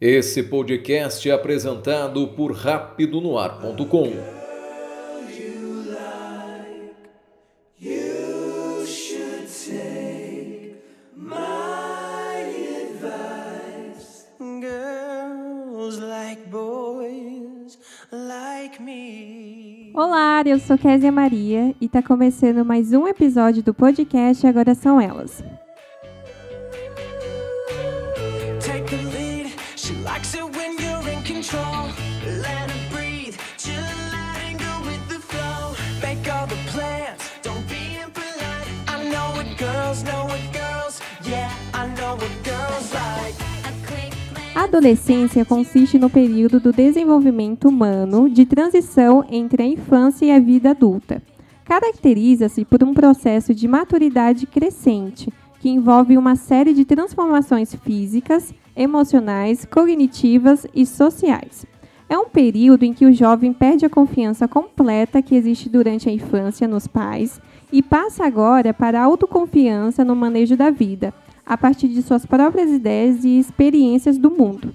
Esse podcast é apresentado por rapidonoar.com. Olá, eu sou Késia Maria e está começando mais um episódio do podcast Agora São Elas. Adolescência consiste no período do desenvolvimento humano de transição entre a infância e a vida adulta. Caracteriza-se por um processo de maturidade crescente, que envolve uma série de transformações físicas, emocionais, cognitivas e sociais. É um período em que o jovem perde a confiança completa que existe durante a infância nos pais e passa agora para a autoconfiança no manejo da vida, a partir de suas próprias ideias e experiências do mundo.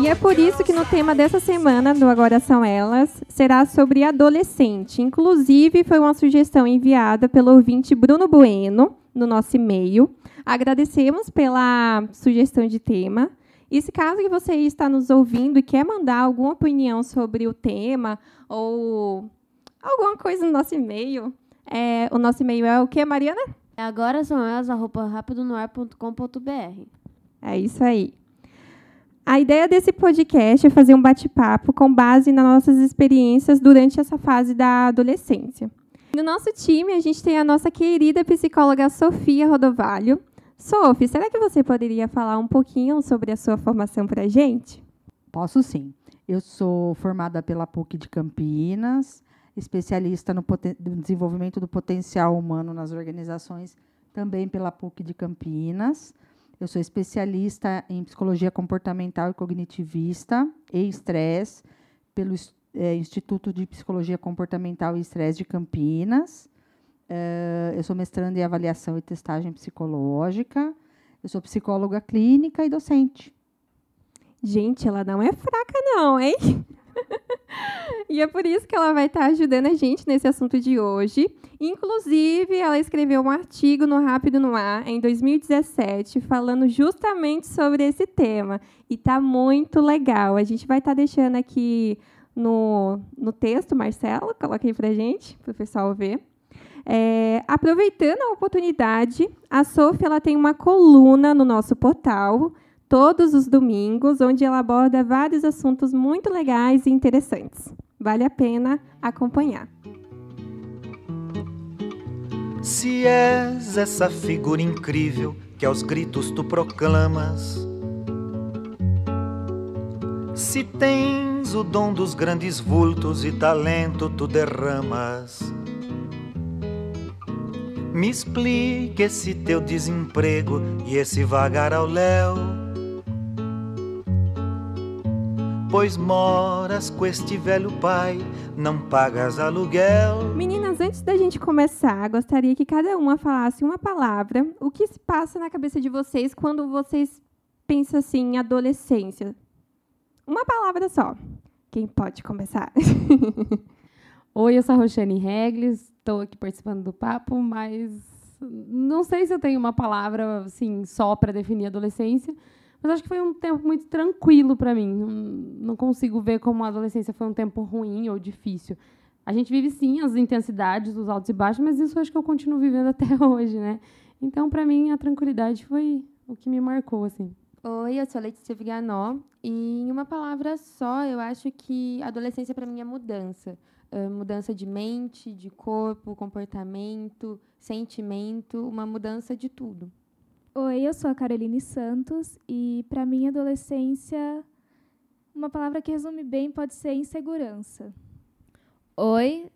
E é por isso que no tema dessa semana do Agora São Elas será sobre adolescente. Inclusive, foi uma sugestão enviada pelo ouvinte Bruno Bueno no nosso e-mail. Agradecemos pela sugestão de tema. E se caso que você está nos ouvindo e quer mandar alguma opinião sobre o tema ou alguma coisa no nosso e-mail, é, o nosso e-mail é o que, Mariana? Agora são elas, arroba rapidonoar.com.br. É isso aí. A ideia desse podcast é fazer um bate-papo com base nas nossas experiências durante essa fase da adolescência. No nosso time, a gente tem a nossa querida psicóloga Sofia Rodovalho. Sophie, será que você poderia falar um pouquinho sobre a sua formação para a gente? Posso sim. Eu sou formada pela PUC de Campinas, especialista no, no desenvolvimento do potencial humano nas organizações, também pela PUC de Campinas. Eu sou especialista em psicologia comportamental e cognitivista e estresse pelo Ins- eh, Instituto de Psicologia Comportamental e Estresse de Campinas. Eh, eu sou mestranda em avaliação e testagem psicológica. Eu sou psicóloga clínica e docente. Gente, ela não é fraca, não, hein? e é por isso que ela vai estar ajudando a gente nesse assunto de hoje. Inclusive, ela escreveu um artigo no Rápido no Ar em 2017 falando justamente sobre esse tema. E tá muito legal. A gente vai estar deixando aqui no, no texto, Marcelo, coloca aí pra gente, para o pessoal ver. É, aproveitando a oportunidade, a Sofia ela tem uma coluna no nosso portal todos os domingos, onde ela aborda vários assuntos muito legais e interessantes. Vale a pena acompanhar. Se és essa figura incrível que aos gritos tu proclamas, se tens o dom dos grandes vultos e talento tu derramas, me explique esse teu desemprego e esse vagar ao léu. Pois moras com este velho pai, não pagas aluguel. Meninas, antes da gente começar, gostaria que cada uma falasse uma palavra. O que se passa na cabeça de vocês quando vocês pensam assim em adolescência? Uma palavra só. Quem pode começar? Oi, eu sou a Roxane Regles, estou aqui participando do papo, mas não sei se eu tenho uma palavra assim só para definir adolescência, mas acho que foi um tempo muito tranquilo para mim. Não, não consigo ver como a adolescência foi um tempo ruim ou difícil. A gente vive sim as intensidades, os altos e baixos, mas isso acho que eu continuo vivendo até hoje, né? Então, para mim, a tranquilidade foi o que me marcou assim. Oi, eu sou a Letícia Viganó e em uma palavra só, eu acho que adolescência para mim é mudança. Ah, mudança de mente, de corpo, comportamento, sentimento, uma mudança de tudo. Oi, eu sou a Caroline Santos e para mim adolescência uma palavra que resume bem pode ser insegurança. Oi,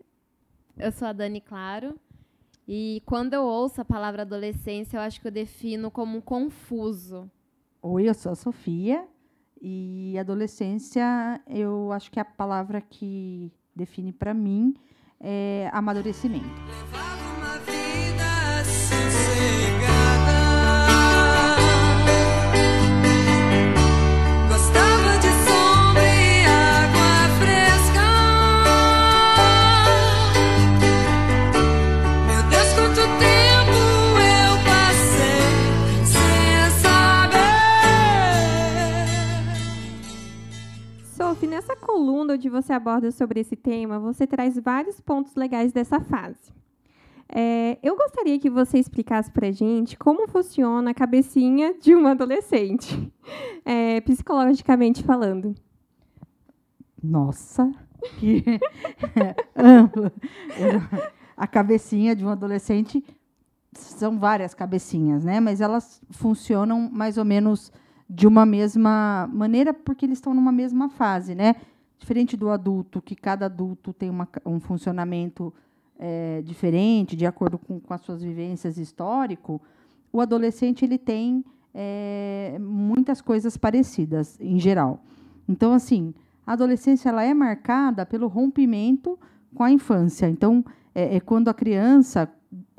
eu sou a Dani Claro. E quando eu ouço a palavra adolescência, eu acho que eu defino como um confuso. Oi, eu sou a Sofia. E adolescência, eu acho que a palavra que define para mim é amadurecimento. Nessa coluna onde você aborda sobre esse tema, você traz vários pontos legais dessa fase. É, eu gostaria que você explicasse para gente como funciona a cabecinha de um adolescente, é, psicologicamente falando. Nossa, que. A cabecinha de um adolescente são várias cabecinhas, né? Mas elas funcionam mais ou menos de uma mesma maneira porque eles estão numa mesma fase, né? Diferente do adulto, que cada adulto tem uma, um funcionamento é, diferente, de acordo com, com as suas vivências histórico, o adolescente ele tem é, muitas coisas parecidas, em geral. Então, assim, a adolescência ela é marcada pelo rompimento com a infância. Então, é, é quando a criança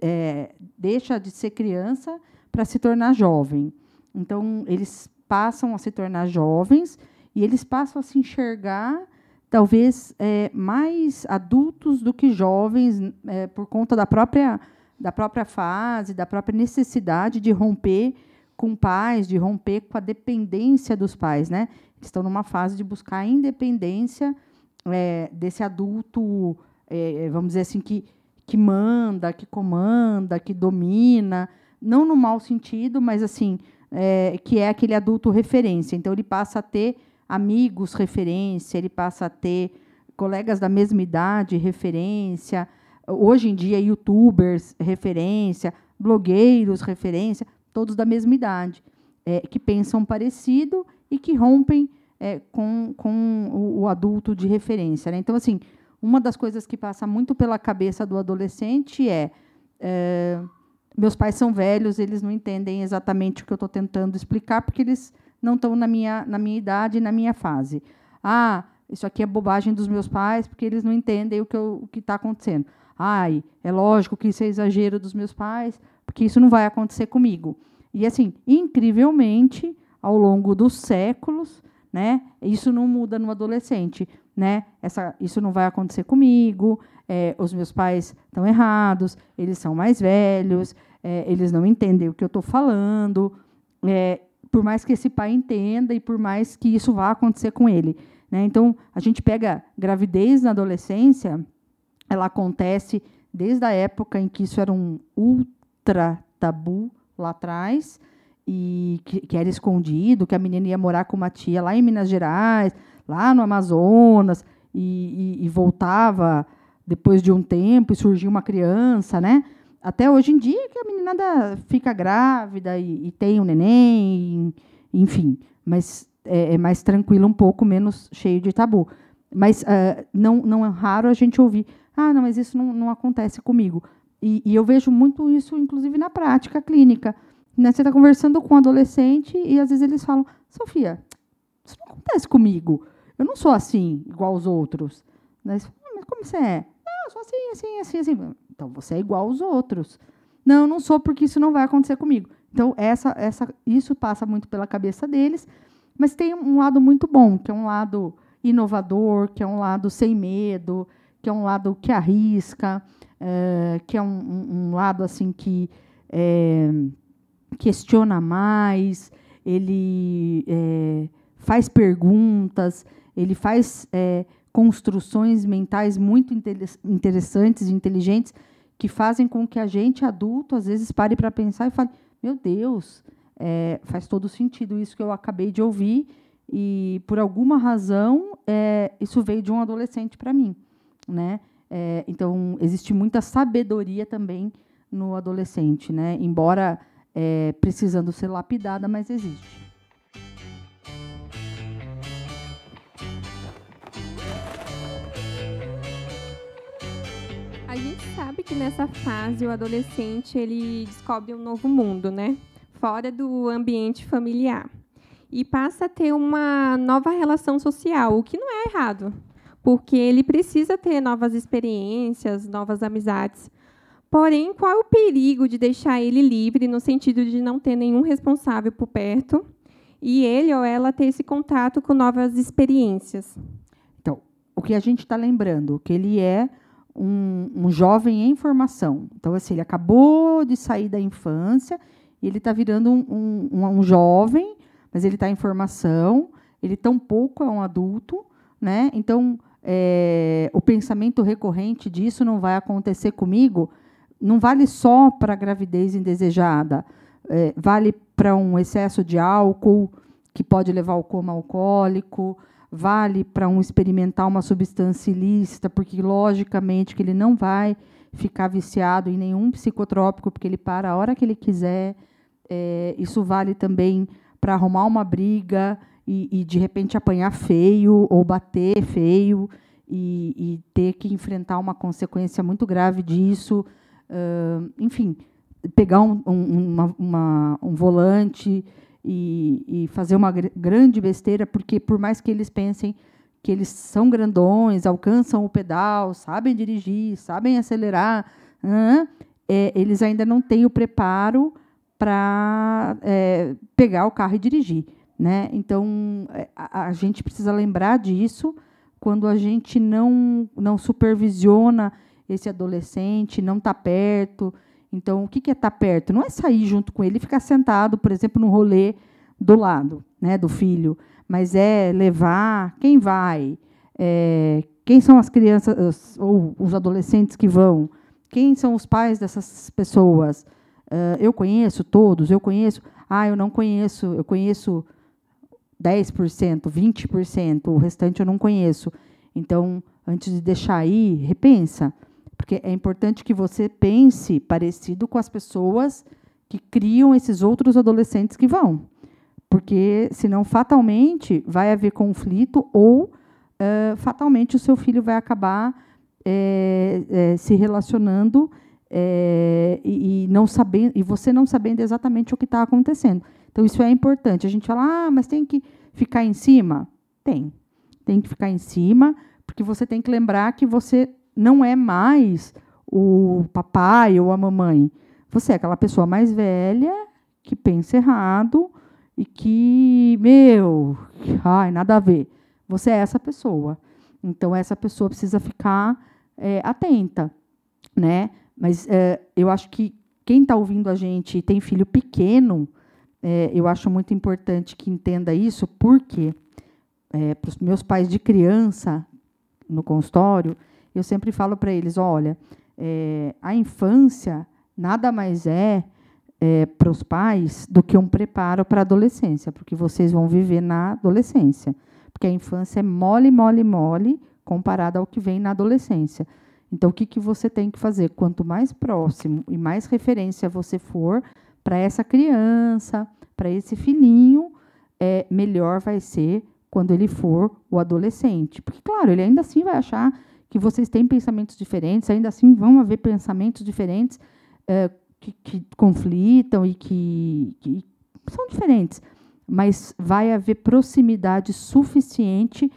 é, deixa de ser criança para se tornar jovem. Então, eles passam a se tornar jovens e eles passam a se enxergar talvez é, mais adultos do que jovens é, por conta da própria da própria fase, da própria necessidade de romper com pais, de romper com a dependência dos pais, né? Estão numa fase de buscar a independência é, desse adulto, é, vamos dizer assim que que manda, que comanda, que domina, não no mau sentido, mas assim é, que é aquele adulto referência. Então ele passa a ter amigos referência, ele passa a ter colegas da mesma idade referência, hoje em dia youtubers referência, blogueiros referência, todos da mesma idade, é, que pensam parecido e que rompem é, com, com o, o, adulto de referência. Né? Então, assim, uma das coisas que passa muito pela cabeça do adolescente é, é meus pais são velhos, eles não entendem exatamente o que eu estou tentando explicar, porque eles não estão na minha, na minha idade, na minha fase. Ah, isso aqui é bobagem dos meus pais, porque eles não entendem o que está acontecendo. Ai, é lógico que isso é exagero dos meus pais, porque isso não vai acontecer comigo. E assim, incrivelmente, ao longo dos séculos, né, isso não muda no adolescente, né? Essa, isso não vai acontecer comigo. É, os meus pais estão errados, eles são mais velhos, é, eles não entendem o que eu estou falando. É, por mais que esse pai entenda e por mais que isso vá acontecer com ele. Né? Então, a gente pega gravidez na adolescência, ela acontece desde a época em que isso era um ultra tabu lá atrás, e que, que, era escondido, que a menina ia morar com uma tia lá em Minas Gerais, lá no Amazonas, e, e, e voltava depois de um tempo e surgiu uma criança, né? Até hoje em dia que a menina fica grávida e, e tem um neném, e, enfim, mas é, é, mais tranquilo um pouco, menos cheio de tabu. Mas uh, não, não é raro a gente ouvir, ah, não, mas isso não, não acontece comigo. E, e, eu vejo muito isso, inclusive, na prática clínica. Né? Você está conversando com um adolescente e, às vezes, eles falam, Sofia, isso não acontece comigo. Eu não sou assim, igual aos outros. Né? Ah, mas como você é? Eu sou assim, assim, assim, assim. Então você é igual aos outros. Não, não sou porque isso não vai acontecer comigo. Então essa, essa, isso passa muito pela cabeça deles, mas tem um lado muito bom, que é um lado inovador, que é um lado sem medo, que é um lado que arrisca, é, que é um, um, um, lado assim que é, questiona mais, ele é, faz perguntas, ele faz construções mentais muito interessantes inteligentes que fazem com que a gente, adulto, às vezes pare para pensar e fale: meu Deus, é, faz todo sentido isso que eu acabei de ouvir, e por alguma razão é, isso veio de um adolescente para mim. Né? É, então, existe muita sabedoria também no adolescente, né? embora é, precisando ser lapidada, mas existe. Sabe que nessa fase o adolescente ele descobre um novo mundo, né? Fora do ambiente familiar. e passa a ter uma nova relação social, o que não é errado, porque ele precisa ter novas experiências, novas amizades. Porém, qual é o perigo de deixar ele livre no sentido de não ter nenhum responsável por perto e ele ou ela ter esse contato com novas experiências? Então, o que a gente está lembrando, que ele é um, um, jovem em formação. Então, assim, ele acabou de sair da infância e ele está virando um, um, um, jovem, mas ele está em formação, ele tampouco é um adulto, né? Então, é, o pensamento recorrente disso não vai acontecer comigo não vale só para gravidez indesejada, é, vale para um excesso de álcool, que pode levar ao coma alcoólico, vale para um experimentar uma substância ilícita, porque logicamente que ele não vai ficar viciado em nenhum psicotrópico, porque ele para a hora que ele quiser. É, isso vale também para arrumar uma briga e, e, de repente apanhar feio ou bater feio e, e ter que enfrentar uma consequência muito grave disso uh, enfim, pegar um, um, uma, uma, um volante e, e, fazer uma gr grande besteira, porque por mais que eles pensem que eles são grandões, alcançam o pedal, sabem dirigir, sabem acelerar, uh, é, eles ainda não têm o preparo para é, pegar o carro e dirigir. Né? Então, é, a, a, gente precisa lembrar disso quando a gente não, não supervisiona esse adolescente, não está perto. Então, o que é estar tá perto? Não é sair junto com ele e ficar sentado, por exemplo, no rolê do lado né, do filho, mas é levar quem vai, é, quem são as crianças ou os adolescentes que vão, quem são os pais dessas pessoas. Uh, eu conheço todos, eu conheço. Ah, eu não conheço, eu conheço 10%, 20%, o restante eu não conheço. Então, antes de deixar aí, repensa. Porque é importante que você pense parecido com as pessoas que criam esses outros adolescentes que vão. Porque, senão, fatalmente, vai haver conflito ou, uh, fatalmente, o seu filho vai acabar é, é, se relacionando é, e, e, não sabendo, e você não sabendo exatamente o que está acontecendo. Então, isso é importante. A gente fala, ah, mas tem que ficar em cima? Tem. Tem que ficar em cima, porque você tem que lembrar que você não é mais o papai ou a mamãe. Você é aquela pessoa mais velha que pensa errado e que, meu, ai, nada a ver. Você é essa pessoa. Então, essa pessoa precisa ficar é, atenta. Né? Mas é, eu acho que quem está ouvindo a gente e tem filho pequeno, é, eu acho muito importante que entenda isso, porque é, para os meus pais de criança no consultório, eu sempre falo para eles: olha, é, a infância nada mais é, é para os pais do que um preparo para a adolescência, porque vocês vão viver na adolescência. Porque a infância é mole, mole, mole comparada ao que vem na adolescência. Então, o que, que você tem que fazer? Quanto mais próximo e mais referência você for para essa criança, para esse filhinho, é, melhor vai ser quando ele for o adolescente. Porque, claro, ele ainda assim vai achar que vocês têm pensamentos diferentes, ainda assim vão haver pensamentos diferentes é, que, que, conflitam e que, que são diferentes, mas vai haver proximidade suficiente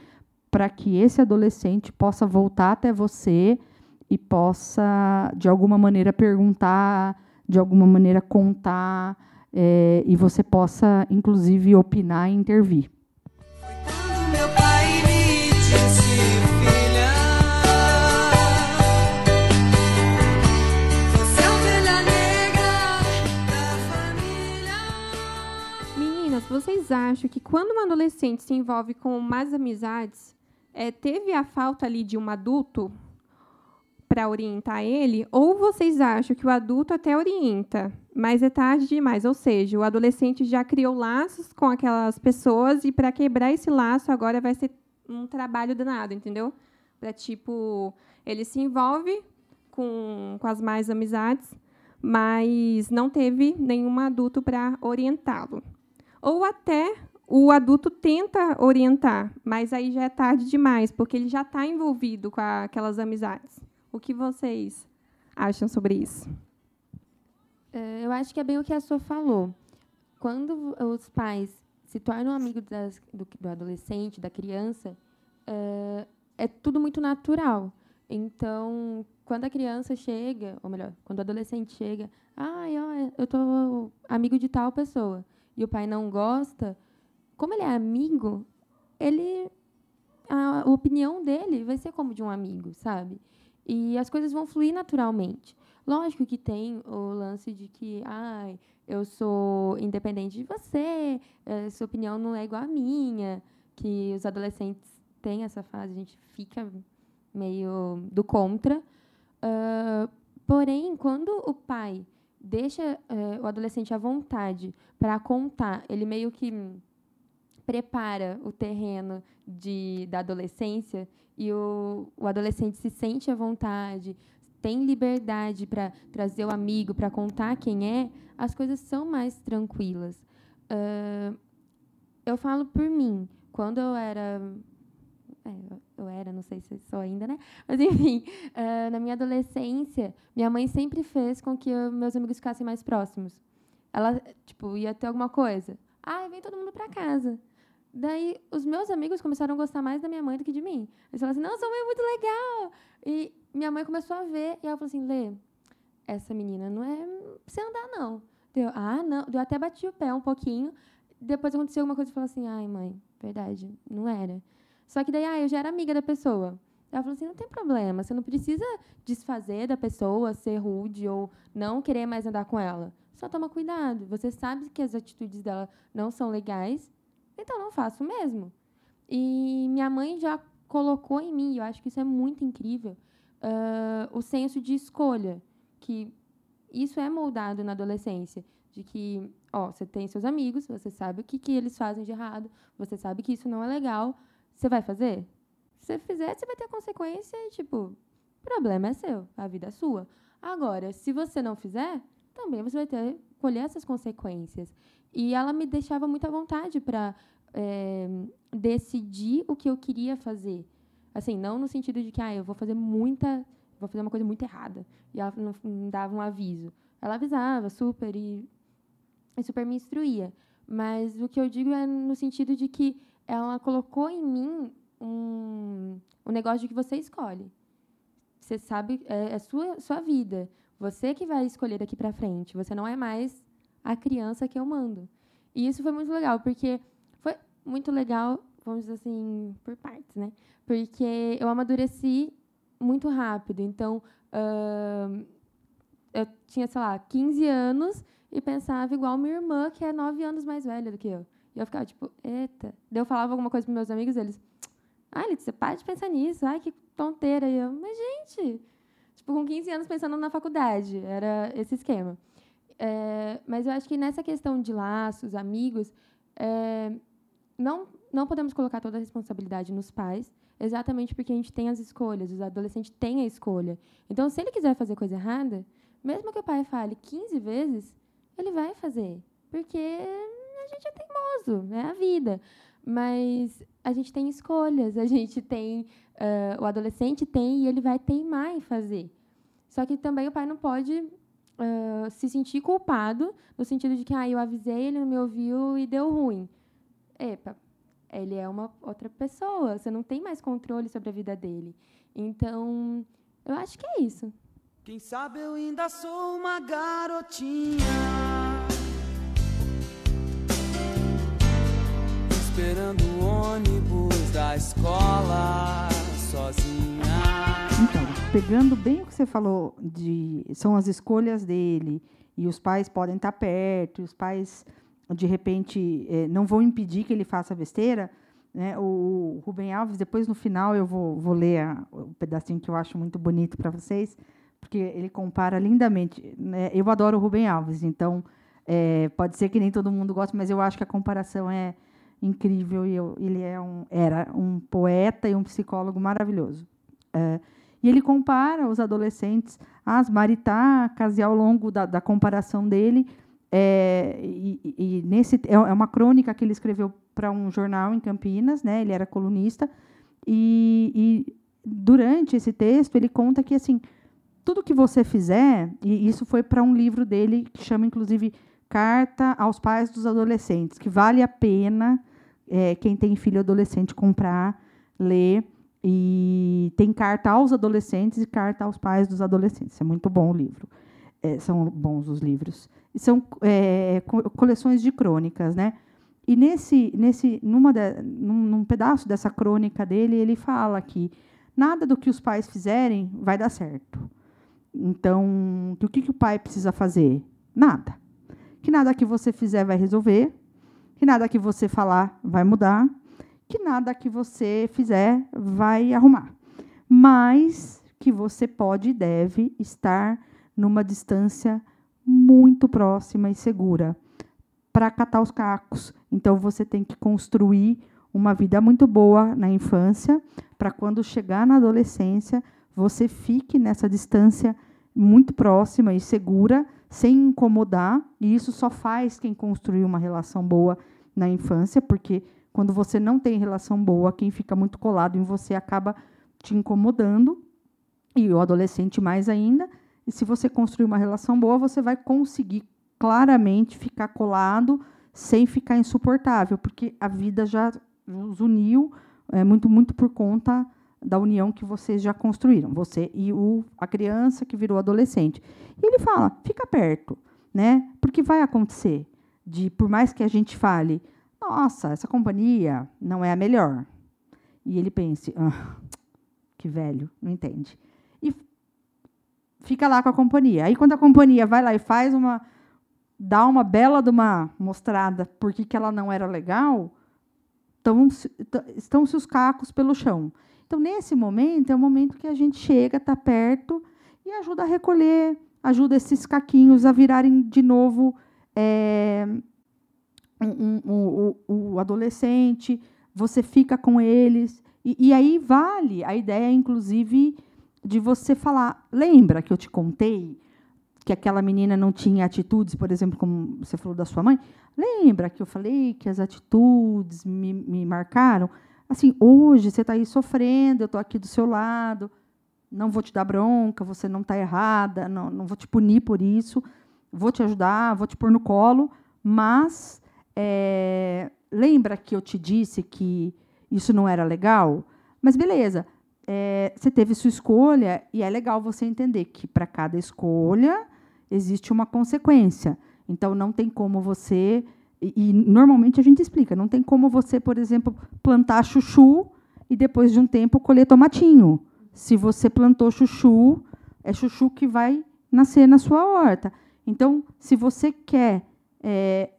para que esse adolescente possa voltar até você e possa, de alguma maneira, perguntar, de alguma maneira, contar, é, e você possa, inclusive, opinar e intervir. Vocês acham que quando um adolescente se envolve com mais amizades, é, teve a falta ali de um adulto para orientar ele? Ou vocês acham que o adulto até orienta, mas é tarde demais? Ou seja, o adolescente já criou laços com aquelas pessoas e para quebrar esse laço agora vai ser um trabalho danado, entendeu? Para tipo, ele se envolve com, com as mais amizades, mas não teve nenhum adulto para orientá-lo. Ou até o adulto tenta orientar, mas aí já é tarde demais, porque ele já está envolvido com aquelas amizades. O que vocês acham sobre isso? É, eu acho que é bem o que a sua falou. Quando os pais se torna um amigo das, do, do adolescente, da criança, eh, é tudo muito natural. Então, quando a criança chega, ou melhor, quando o adolescente chega, ó, eu tô amigo de tal pessoa, e o pai não gosta, como ele é amigo, ele a opinião dele vai ser como de um amigo, sabe? E as coisas vão fluir naturalmente. Lógico que tem o lance de que, ai, eu sou independente de você, sua opinião não é igual à minha, que os adolescentes têm essa fase, a gente fica meio do contra. Ah, porém, quando o pai deixa eh, o adolescente à vontade para contar, ele meio que prepara o terreno de, da adolescência e o, o adolescente se sente à vontade, tem liberdade para trazer o amigo, para contar quem é, as coisas são mais tranquilas. Ah, eu falo por mim. Quando eu era. é, eu- era, não sei se sou ainda, né? Mas, enfim, ah, na minha adolescência, minha mãe sempre fez com que eu- meus amigos ficassem mais próximos. Ela, tipo, ia ter alguma coisa. Ah, vem todo mundo para casa. Daí, os meus amigos começaram a gostar mais da minha mãe do que de mim. Eles falaram assim, não, sua mãe é muito legal. E minha mãe começou a ver, e ela falou assim, Lê, essa menina não é pra você andar, não. Deu, ah, não. Eu até bati o pé um pouquinho. Depois aconteceu alguma coisa e falou assim, ai, mãe, verdade, não era. Só que daí, ah, eu já era amiga da pessoa. Ela falou assim, não tem problema, você não precisa desfazer da pessoa, ser rude ou não querer mais andar com ela. Só toma cuidado. Você sabe que as atitudes dela não são legais, então não faça o mesmo. E minha mãe já colocou em mim, eu acho que isso é muito incrível, ah, o senso de escolha, que isso é moldado na adolescência, de que, ó, você tem seus amigos, você sabe o que, que eles fazem de errado, você sabe que isso não é legal, você vai fazer? Se você fizer, você vai ter consequência e, tipo, problema é seu, a vida é sua. Agora, se você não fizer, também você vai ter colher essas consequências. E ela me deixava muito à vontade para decidir o que eu queria fazer. Assim, não no sentido de que ah, eu vou fazer muita, vou fazer uma coisa muito errada. E ela não, não dava um aviso. Ela avisava super e, e super me instruía. Mas o que eu digo é no sentido de que ela colocou em mim um, um negócio de que você escolhe. Você sabe, é, é sua, sua vida. Você que vai escolher daqui para frente. Você não é mais a criança que eu mando. E isso foi muito legal, porque foi muito legal, vamos dizer assim, por partes, né? Porque eu amadureci muito rápido. Então, eu tinha, sei lá, 15 anos e pensava igual minha irmã, que é 9 anos mais velha do que eu. E eu ficava tipo, eita. Daí eu falava alguma coisa para meus amigos, eles, ai, Letícia, para de pensar nisso. Ai, que tonteira. E eu, mas, gente, tipo, com 15 anos pensando na faculdade. Era esse esquema. É, mas eu acho que nessa questão de laços, amigos, é, não, não podemos colocar toda a responsabilidade nos pais, exatamente porque a gente tem as escolhas, os adolescentes têm a escolha. Então, se ele quiser fazer coisa errada, mesmo que o pai fale 15 vezes, ele vai fazer. Porque gente é teimoso, é a vida. Mas a gente tem escolhas, a gente tem. ah, o adolescente tem e ele vai teimar em fazer. Só que também o pai não pode ah, se sentir culpado, no sentido de que ah, eu avisei, ele não me ouviu e deu ruim. Epa, ele é uma outra pessoa, você não tem mais controle sobre a vida dele. Então, eu acho que é isso. Quem sabe eu ainda sou uma garotinha Esperando o ônibus da escola sozinha Então, pegando bem o que você falou de são as escolhas dele e os pais podem estar perto, e os pais de repente eh, não vão impedir que ele faça besteira. Né? O Rubem Alves, depois no final eu vou, vou ler a- o pedacinho que eu acho muito bonito para vocês, porque ele compara lindamente. né? Eu adoro o Rubem Alves, então eh, pode ser que nem todo mundo goste, mas eu acho que a comparação é incrível e eu- ele é um, era um poeta e um psicólogo maravilhoso. Eh, e ele compara os adolescentes às maritacas e ao longo da, da comparação dele é, e- e nesse é é uma crônica que ele escreveu para um jornal em Campinas, né? Ele era colunista e, e durante esse texto ele conta que assim tudo que você fizer e isso foi para um livro dele que chama inclusive Carta aos pais dos adolescentes, que vale a pena é, quem tem filho adolescente comprar, ler. E tem carta aos adolescentes e carta aos pais dos adolescentes. É muito bom o livro. É, são bons os livros. E são é, coleções de crônicas, né? E nesse, nesse, numa de, num, num pedaço dessa crônica dele, ele fala que nada do que os pais fizerem vai dar certo. Então, o que, que o pai precisa fazer? Nada. Que nada que você fizer vai resolver, que nada que você falar vai mudar, que nada que você fizer vai arrumar. Mas que você pode e deve estar numa distância muito próxima e segura para catar os cacos. Então você tem que construir uma vida muito boa na infância, para quando chegar na adolescência, você fique nessa distância muito próxima e segura, sem incomodar, e isso só faz quem construiu uma relação boa na infância, porque quando você não tem relação boa, quem fica muito colado em você acaba te incomodando, e o adolescente mais ainda. E se você construir uma relação boa, você vai conseguir claramente ficar colado sem ficar insuportável, porque a vida já os uniu é, muito muito por conta da união que vocês já construíram, você e o, a criança que virou adolescente. E ele fala, fica perto, né? Porque vai acontecer de por mais que a gente fale, nossa, essa companhia não é a melhor. E ele pense, ah, que velho, não entende. E fica lá com a companhia. Aí quando a companhia vai lá e faz uma dá uma bela de uma mostrada por que ela não era legal, estão-se os cacos pelo chão. Então, nesse momento, é o momento que a gente chega, está perto e ajuda a recolher, ajuda esses caquinhos a virarem de novo é, um, um, um, o adolescente, você fica com eles. E, e aí vale a ideia, inclusive, de você falar: lembra que eu te contei que aquela menina não tinha atitudes, por exemplo, como você falou da sua mãe? Lembra que eu falei que as atitudes me, me marcaram? Assim, hoje você está aí sofrendo, eu estou aqui do seu lado, não vou te dar bronca, você não está errada, não, não vou te punir por isso, vou te ajudar, vou te pôr no colo, mas é, lembra que eu te disse que isso não era legal? Mas beleza, é, você teve sua escolha e é legal você entender que para cada escolha existe uma consequência. Então não tem como você e, normalmente a gente explica, não tem como você, por exemplo, plantar chuchu e depois de um tempo colher tomatinho. Se você plantou chuchu, é chuchu que vai nascer na sua horta. Então, se você quer é,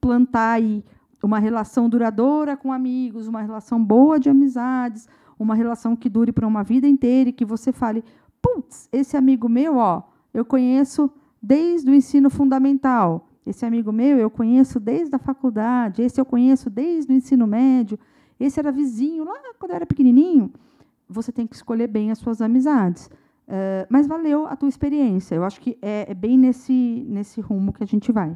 plantar aí uma relação duradoura com amigos, uma relação boa de amizades, uma relação que dure para uma vida inteira e que você fale, putz, esse amigo meu, ó, eu conheço desde o ensino fundamental. Esse amigo meu eu conheço desde a faculdade, esse eu conheço desde o ensino médio, esse era vizinho lá quando eu era pequenininho. Você tem que escolher bem as suas amizades. Uh, mas valeu a tua experiência. Eu acho que é, é bem nesse, nesse rumo que a gente vai.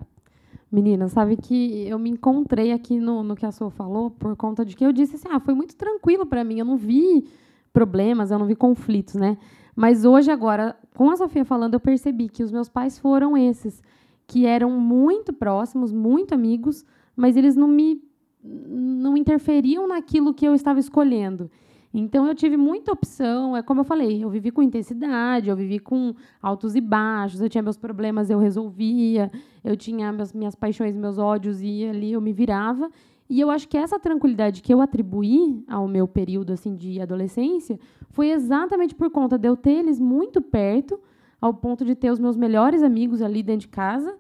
Menina, sabe que eu me encontrei aqui no, no que a Sô falou por conta de que eu disse assim, ah, foi muito tranquilo para mim, eu não vi problemas, eu não vi conflitos, né? Mas hoje, agora, com a Sofia falando, eu percebi que os meus pais foram esses, que eram muito próximos, muito amigos, mas eles não me não interferiam naquilo que eu estava escolhendo. Então eu tive muita opção, é como eu falei, eu vivi com intensidade, eu vivi com altos e baixos, eu tinha meus problemas, eu resolvia, eu tinha minhas paixões, meus ódios e ali eu me virava. E eu acho que essa tranquilidade que eu atribuí ao meu período assim de adolescência foi exatamente por conta de eu ter eles muito perto, ao ponto de ter os meus melhores amigos ali dentro de casa,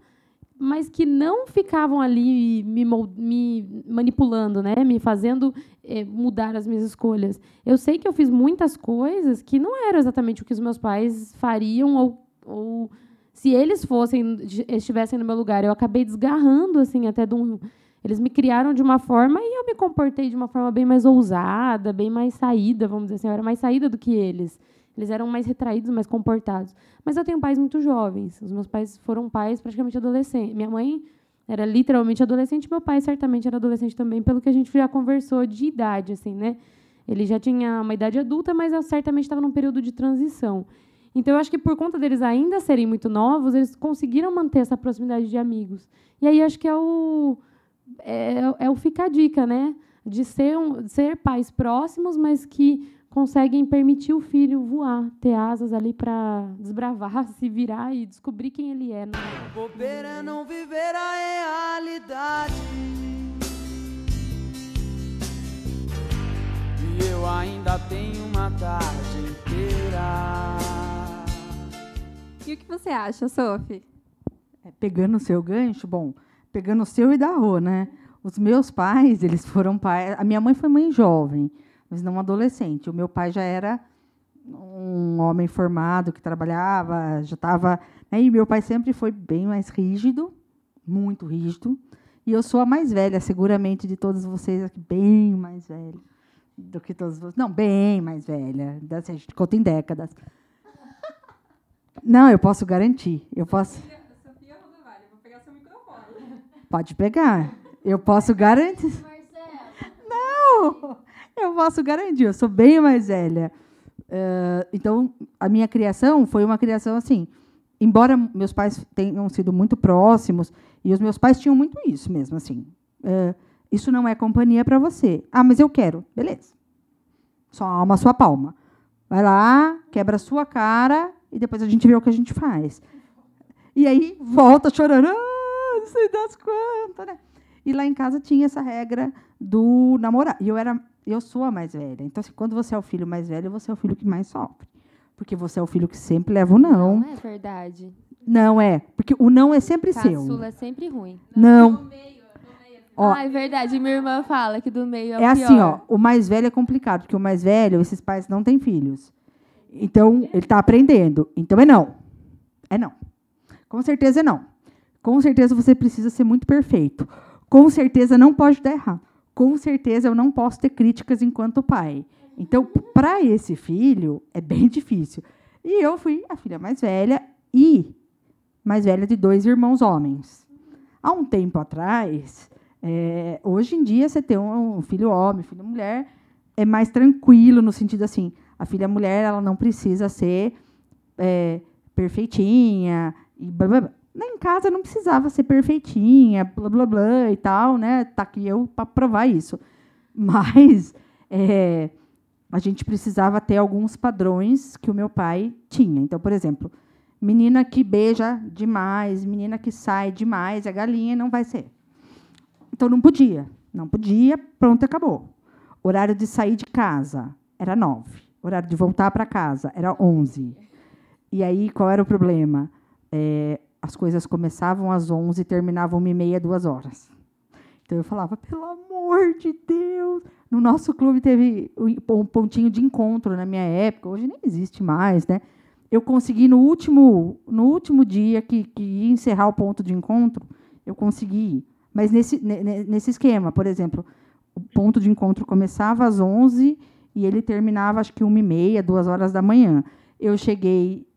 mas que não ficavam ali me, me manipulando, né, me fazendo é, mudar as minhas escolhas. Eu sei que eu fiz muitas coisas que não eram exatamente o que os meus pais fariam ou, ou se eles fossem estivessem no meu lugar, eu acabei desgarrando assim até de um eles me criaram de uma forma e eu me comportei de uma forma bem mais ousada, bem mais saída, vamos dizer assim. Eu era mais saída do que eles. Eles eram mais retraídos, mais comportados. Mas eu tenho pais muito jovens. Os meus pais foram pais praticamente adolescentes. Minha mãe era literalmente adolescente, meu pai certamente era adolescente também, pelo que a gente já conversou de idade, assim, né? Ele já tinha uma idade adulta, mas eu certamente estava num período de transição. Então, eu acho que por conta deles ainda serem muito novos, eles conseguiram manter essa proximidade de amigos. E aí, acho que é o, é, é o fica a dica, né? De ser, um, ser pais próximos, mas que conseguem permitir o filho voar, ter asas ali para desbravar, se virar e descobrir quem ele é. né? Bobeira é não viver a realidade. E eu ainda tenho uma tarde inteira. E o que você acha, Sophie? É, pegando o seu gancho, bom, pegando o seu e da Rô, né? Os meus pais, eles foram pais. A minha mãe foi mãe jovem, mas não adolescente. O meu pai já era um homem formado que trabalhava, já estava. Né? E meu pai sempre foi bem mais rígido, muito rígido. E eu sou a mais velha, seguramente, de todos vocês aqui, bem mais velha do que todos vocês. Não, bem mais velha. Assim, a gente conta em décadas. Não, eu posso garantir. Eu posso. Pode pegar. Eu posso garantir. Não, posso garantir. Eu sou bem mais velha. Eh, então, a minha criação foi uma criação assim. Embora meus pais tenham sido muito próximos, e os meus pais tinham muito isso mesmo, assim. eh, isso não é companhia para você. Ah, mas eu quero. Beleza. Só alma sua palma. Vai lá, quebra a sua cara e depois a gente vê o que a gente faz. E aí volta chorando, ah, não sei das quantas, né? E lá em casa tinha essa regra do namorar. E eu era, eu sou a mais velha. Então, assim, quando você é o filho mais velho, você é o filho que mais sofre. Porque você é o filho que sempre leva o não. Não é verdade. Não é, porque o não é sempre seu. Caçula é sempre ruim. Não. Ó, ah, é verdade. Minha irmã fala que do meio é, o É assim, ó, o mais velho é complicado, porque o mais velho, esses pais não têm filhos. Então, ele está aprendendo. Então, é não. É não. Com certeza é não. Com certeza você precisa ser muito perfeito. Com certeza não pode dar errado. Com certeza eu não posso ter críticas enquanto pai. Então, para esse filho, é bem difícil. E eu fui a filha mais velha e mais velha de dois irmãos homens. Há um tempo atrás, é, hoje em dia, você ter um, filho homem, filho mulher, é mais tranquilo no sentido assim, a filha mulher ela não precisa ser é, perfeitinha e blá, blá, blá. Lá em casa não precisava ser perfeitinha, blá blá blá e tal, né? Tá aqui eu para provar isso. Mas é, a gente precisava ter alguns padrões que o meu pai tinha. Então, por exemplo, menina que beija demais, menina que sai demais, a galinha não vai ser. Então não podia. Não podia, pronto, acabou. Horário de sair de casa era nove. Horário de voltar para casa era onze. E aí, qual era o problema? É, as coisas começavam às onze e terminavam uma e meia, duas horas. Então eu falava, pelo amor de Deus. No nosso clube teve um pontinho de encontro na minha época, hoje nem existe mais, né? Eu consegui no último, no último dia que, que ia encerrar o ponto de encontro, eu consegui ir. Mas nesse, ne- ne- nesse esquema, por exemplo, o ponto de encontro começava às 11 e ele terminava, acho que uma e meia, duas horas da manhã. Eu cheguei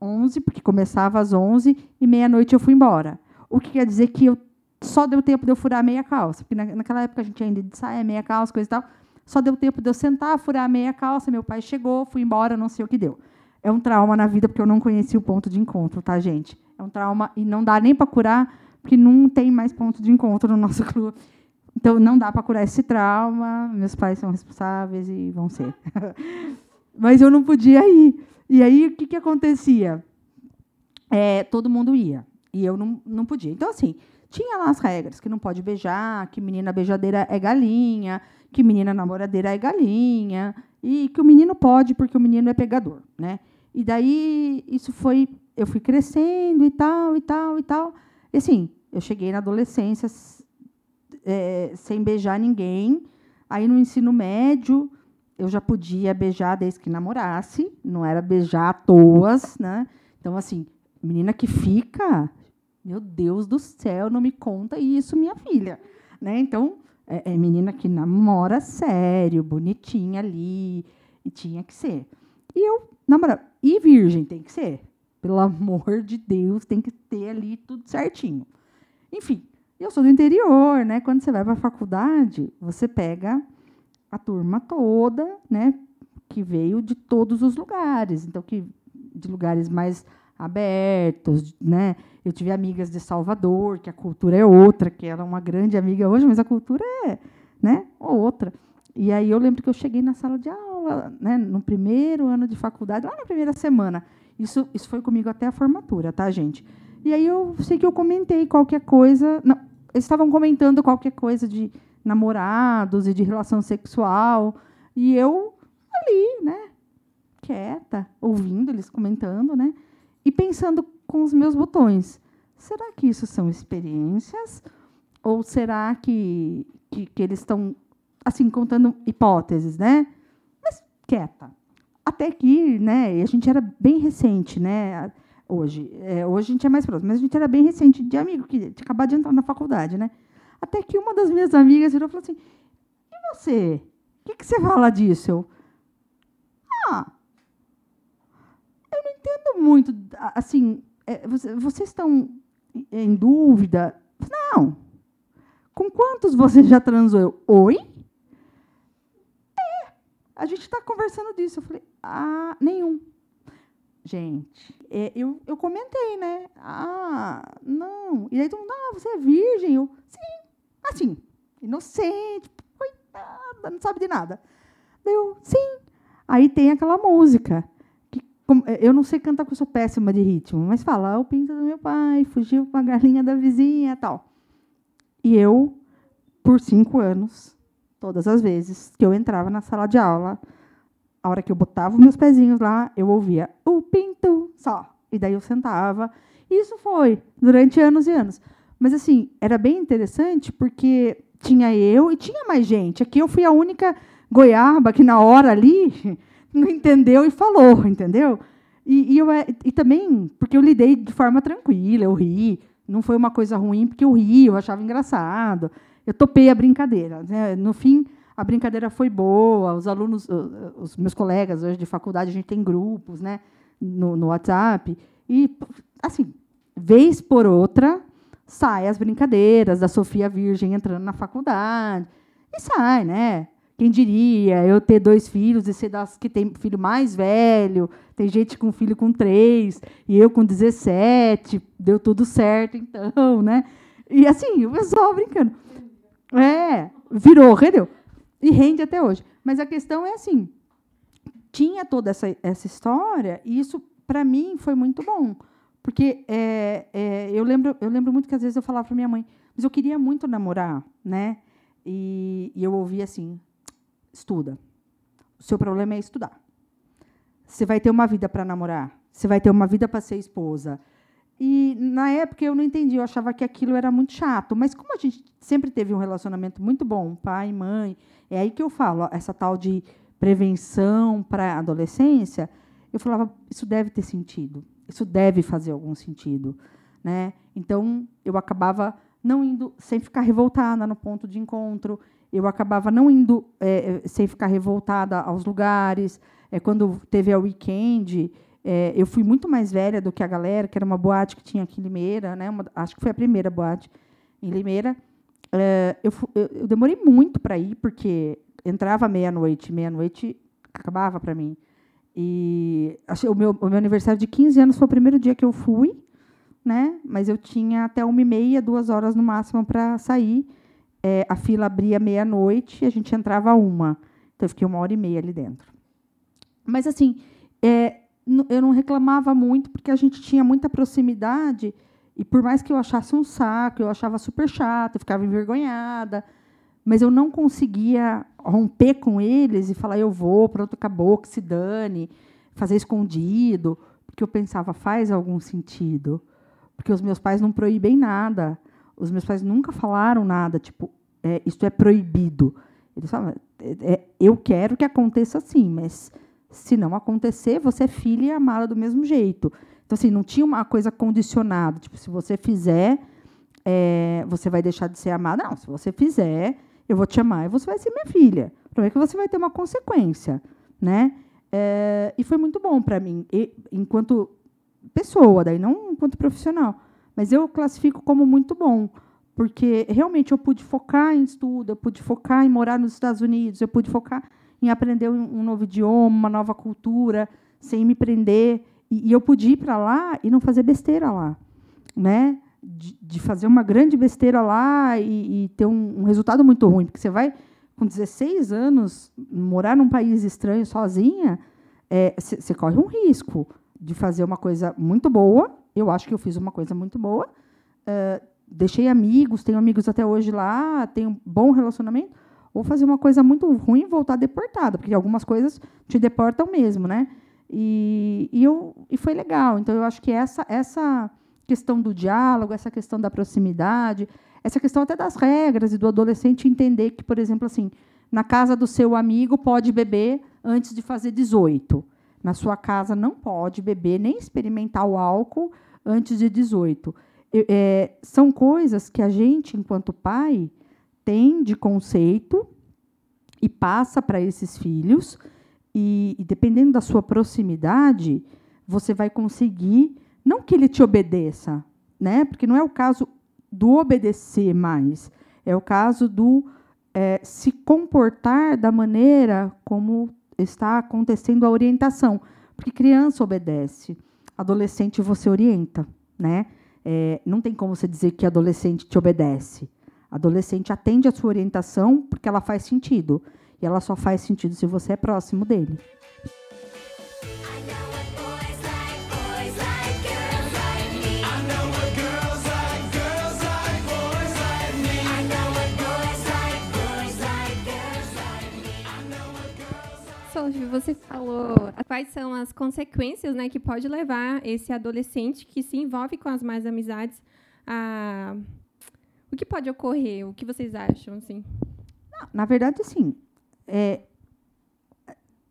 11, porque começava às 11 e meia-noite eu fui embora. O que quer dizer que eu só deu tempo de eu furar a meia calça, porque na, naquela época a gente ainda de saia, meia calça, coisa e tal. Só deu tempo de eu sentar, furar a meia calça, meu pai chegou, fui embora, não sei o que deu. É um trauma na vida porque eu não conheci o ponto de encontro, tá, gente? É um trauma e não dá nem para curar, porque não tem mais ponto de encontro no nosso clube. Então não dá para curar esse trauma. Meus pais são responsáveis e vão ser. Mas eu não podia ir. E aí o que, que acontecia? É, todo mundo ia e eu não, não podia. Então assim tinha lá as regras que não pode beijar, que menina beijadeira é galinha, que menina namoradeira é galinha e que o menino pode porque o menino é pegador, né? E daí isso foi, eu fui crescendo e tal e tal e tal. E assim, eu cheguei na adolescência é, sem beijar ninguém. Aí no ensino médio eu já podia beijar desde que namorasse, não era beijar à toas, né? Então assim, menina que fica, meu Deus do céu, não me conta isso, minha filha, né? Então é, é menina que namora sério, bonitinha ali, e tinha que ser. E eu namorava. E virgem tem que ser. Pelo amor de Deus, tem que ter ali tudo certinho. Enfim, eu sou do interior, né? Quando você vai para a faculdade, você pega a turma toda, né? Que veio de todos os lugares. Então, que de lugares mais abertos, né? Eu tive amigas de Salvador, que a cultura é outra, que ela é uma grande amiga hoje, mas a cultura é, né, outra. E aí eu lembro que eu cheguei na sala de aula, né, no primeiro ano de faculdade, lá na primeira semana. Isso, isso foi comigo até a formatura, tá, gente? E aí eu sei que eu comentei qualquer coisa. Não, eles estavam comentando qualquer coisa de namorados e de relação sexual. E eu ali, né? Quieta, ouvindo eles comentando, né? E pensando com os meus botões. Será que isso são experiências? Ou será que, que, que eles estão, assim, contando hipóteses, né? Mas quieta. Até que, né, a gente era bem recente, né? Hoje. É, hoje a gente é mais próximo, mas a gente era bem recente de amigo, que tinha acabado de entrar na faculdade, né? Até que uma das minhas amigas virou e falou assim: E você? O que, que você fala disso? Eu, ah, eu não entendo muito. Assim, é, vocês estão em dúvida? Não. Com quantos você já transou? Eu, Oi? É, a gente está conversando disso. Eu falei, ah, nenhum. Gente, é, eu, eu comentei, né? Ah, não. E aí todo mundo, ah, você é virgem? Eu, sim. Assim, inocente, coitada, não sabe de nada. Eu, sim. Aí tem aquela música. Que, eu não sei cantar porque eu sou péssima de ritmo, mas fala, ah, o pinto do meu pai, fugiu com a galinha da vizinha tal. E eu, por cinco anos, todas as vezes que eu entrava na sala de aula, a hora que eu botava meus pezinhos lá, eu ouvia o pinto só. E daí eu sentava. Isso foi durante anos e anos. Mas, assim, era bem interessante porque tinha eu e tinha mais gente. Aqui eu fui a única goiaba que, na hora ali, não entendeu e falou, entendeu? E, e, eu, e também porque eu lidei de forma tranquila, eu ri. Não foi uma coisa ruim, porque eu ri, eu achava engraçado. Eu topei a brincadeira. Né? No fim, a brincadeira foi boa. Os alunos, os meus colegas hoje de faculdade, a gente tem grupos né? no, no WhatsApp. E, assim, vez por outra, sai as brincadeiras da Sofia Virgem entrando na faculdade. E sai, né? Quem diria eu ter dois filhos e ser das que tem filho mais velho, tem gente com filho com três, e eu com 17, deu tudo certo, então, né? E assim, o pessoal brincando. É, virou, rendeu. E rende até hoje. Mas a questão é assim: tinha toda essa, essa história, e isso, para mim, foi muito bom. Porque é, é, eu, lembro, eu lembro muito que às vezes eu falava para minha mãe, mas eu queria muito namorar, né? E, e eu ouvia assim: estuda. O seu problema é estudar. Você vai ter uma vida para namorar. Você vai ter uma vida para ser esposa. E na época eu não entendi, eu achava que aquilo era muito chato. Mas como a gente sempre teve um relacionamento muito bom, pai, mãe, é aí que eu falo, essa tal de prevenção para a adolescência, eu falava, isso deve ter sentido. Isso deve fazer algum sentido, né? Então eu acabava não indo sem ficar revoltada no ponto de encontro, eu acabava não indo é, sem ficar revoltada aos lugares. É, quando teve a weekend, é, eu fui muito mais velha do que a galera, que era uma boate que tinha aqui em Limeira, né? Uma, acho que foi a primeira boate em Limeira. É, eu, eu, demorei muito para ir, porque entrava meia-noite, meia-noite acabava para mim. E o meu, o meu aniversário de 15 anos foi o primeiro dia que eu fui, né? Mas eu tinha até uma e meia, duas horas no máximo para sair. É, a fila abria meia-noite e a gente entrava uma. Então eu fiquei uma hora e meia ali dentro. Mas assim, é, eu não reclamava muito porque a gente tinha muita proximidade e por mais que eu achasse um saco, eu achava super chato, eu ficava envergonhada, mas eu não conseguia romper com eles e falar eu vou, pronto, acabou, que se dane, fazer escondido, porque eu pensava faz algum sentido, porque os meus pais não proíbem nada, os meus pais nunca falaram nada, tipo é, isso é proibido. Eles falam é, é, eu quero que aconteça assim, mas se não acontecer, você é filha e amada do mesmo jeito. Então assim não tinha uma coisa condicionada, tipo se você fizer é, você vai deixar de ser amada. Não, se você fizer, eu vou te amar e você vai ser minha filha. Problema é que você vai ter uma consequência, né? É, e foi muito bom para mim, e, enquanto pessoa, daí não enquanto profissional. Mas eu classifico como muito bom, porque realmente eu pude focar em estudo, eu pude focar em morar nos Estados Unidos, eu pude focar em aprender um novo idioma, uma nova cultura, sem me prender E, e eu podia ir para lá e não fazer besteira lá, né? De, de fazer uma grande besteira lá e, e ter um, um resultado muito ruim, porque você vai com 16 anos morar num país estranho sozinha, você corre um risco de fazer uma coisa muito boa. Eu acho que eu fiz uma coisa muito boa. eh, deixei amigos, tenho amigos até hoje lá, tenho um bom relacionamento. Ou fazer uma coisa muito ruim e voltar deportada, porque algumas coisas te deportam mesmo, né? E, e, eu, e foi legal. Então, eu acho que essa, essa questão do diálogo, essa questão da proximidade, essa questão até das regras e do adolescente entender que, por exemplo, assim, na casa do seu amigo pode beber antes de fazer 18. Na sua casa não pode beber nem experimentar o álcool antes de 18. Eu- é, são coisas que a gente, enquanto pai, tem de conceito e passa para esses filhos. E, e dependendo da sua proximidade, você vai conseguir, não que ele te obedeça, né? porque não é o caso do obedecer mais, é o caso do eh, se comportar da maneira como está acontecendo a orientação. Porque criança obedece, adolescente você orienta. Né? Eh, não tem como você dizer que adolescente te obedece. Adolescente atende a sua orientação porque ela faz sentido. E ela só faz sentido se você é próximo dele. Sophie, você falou quais são as consequências né, que pode levar esse adolescente que se envolve com as mais amizades a... O que pode ocorrer? O que vocês acham? Assim? Na verdade, assim, é,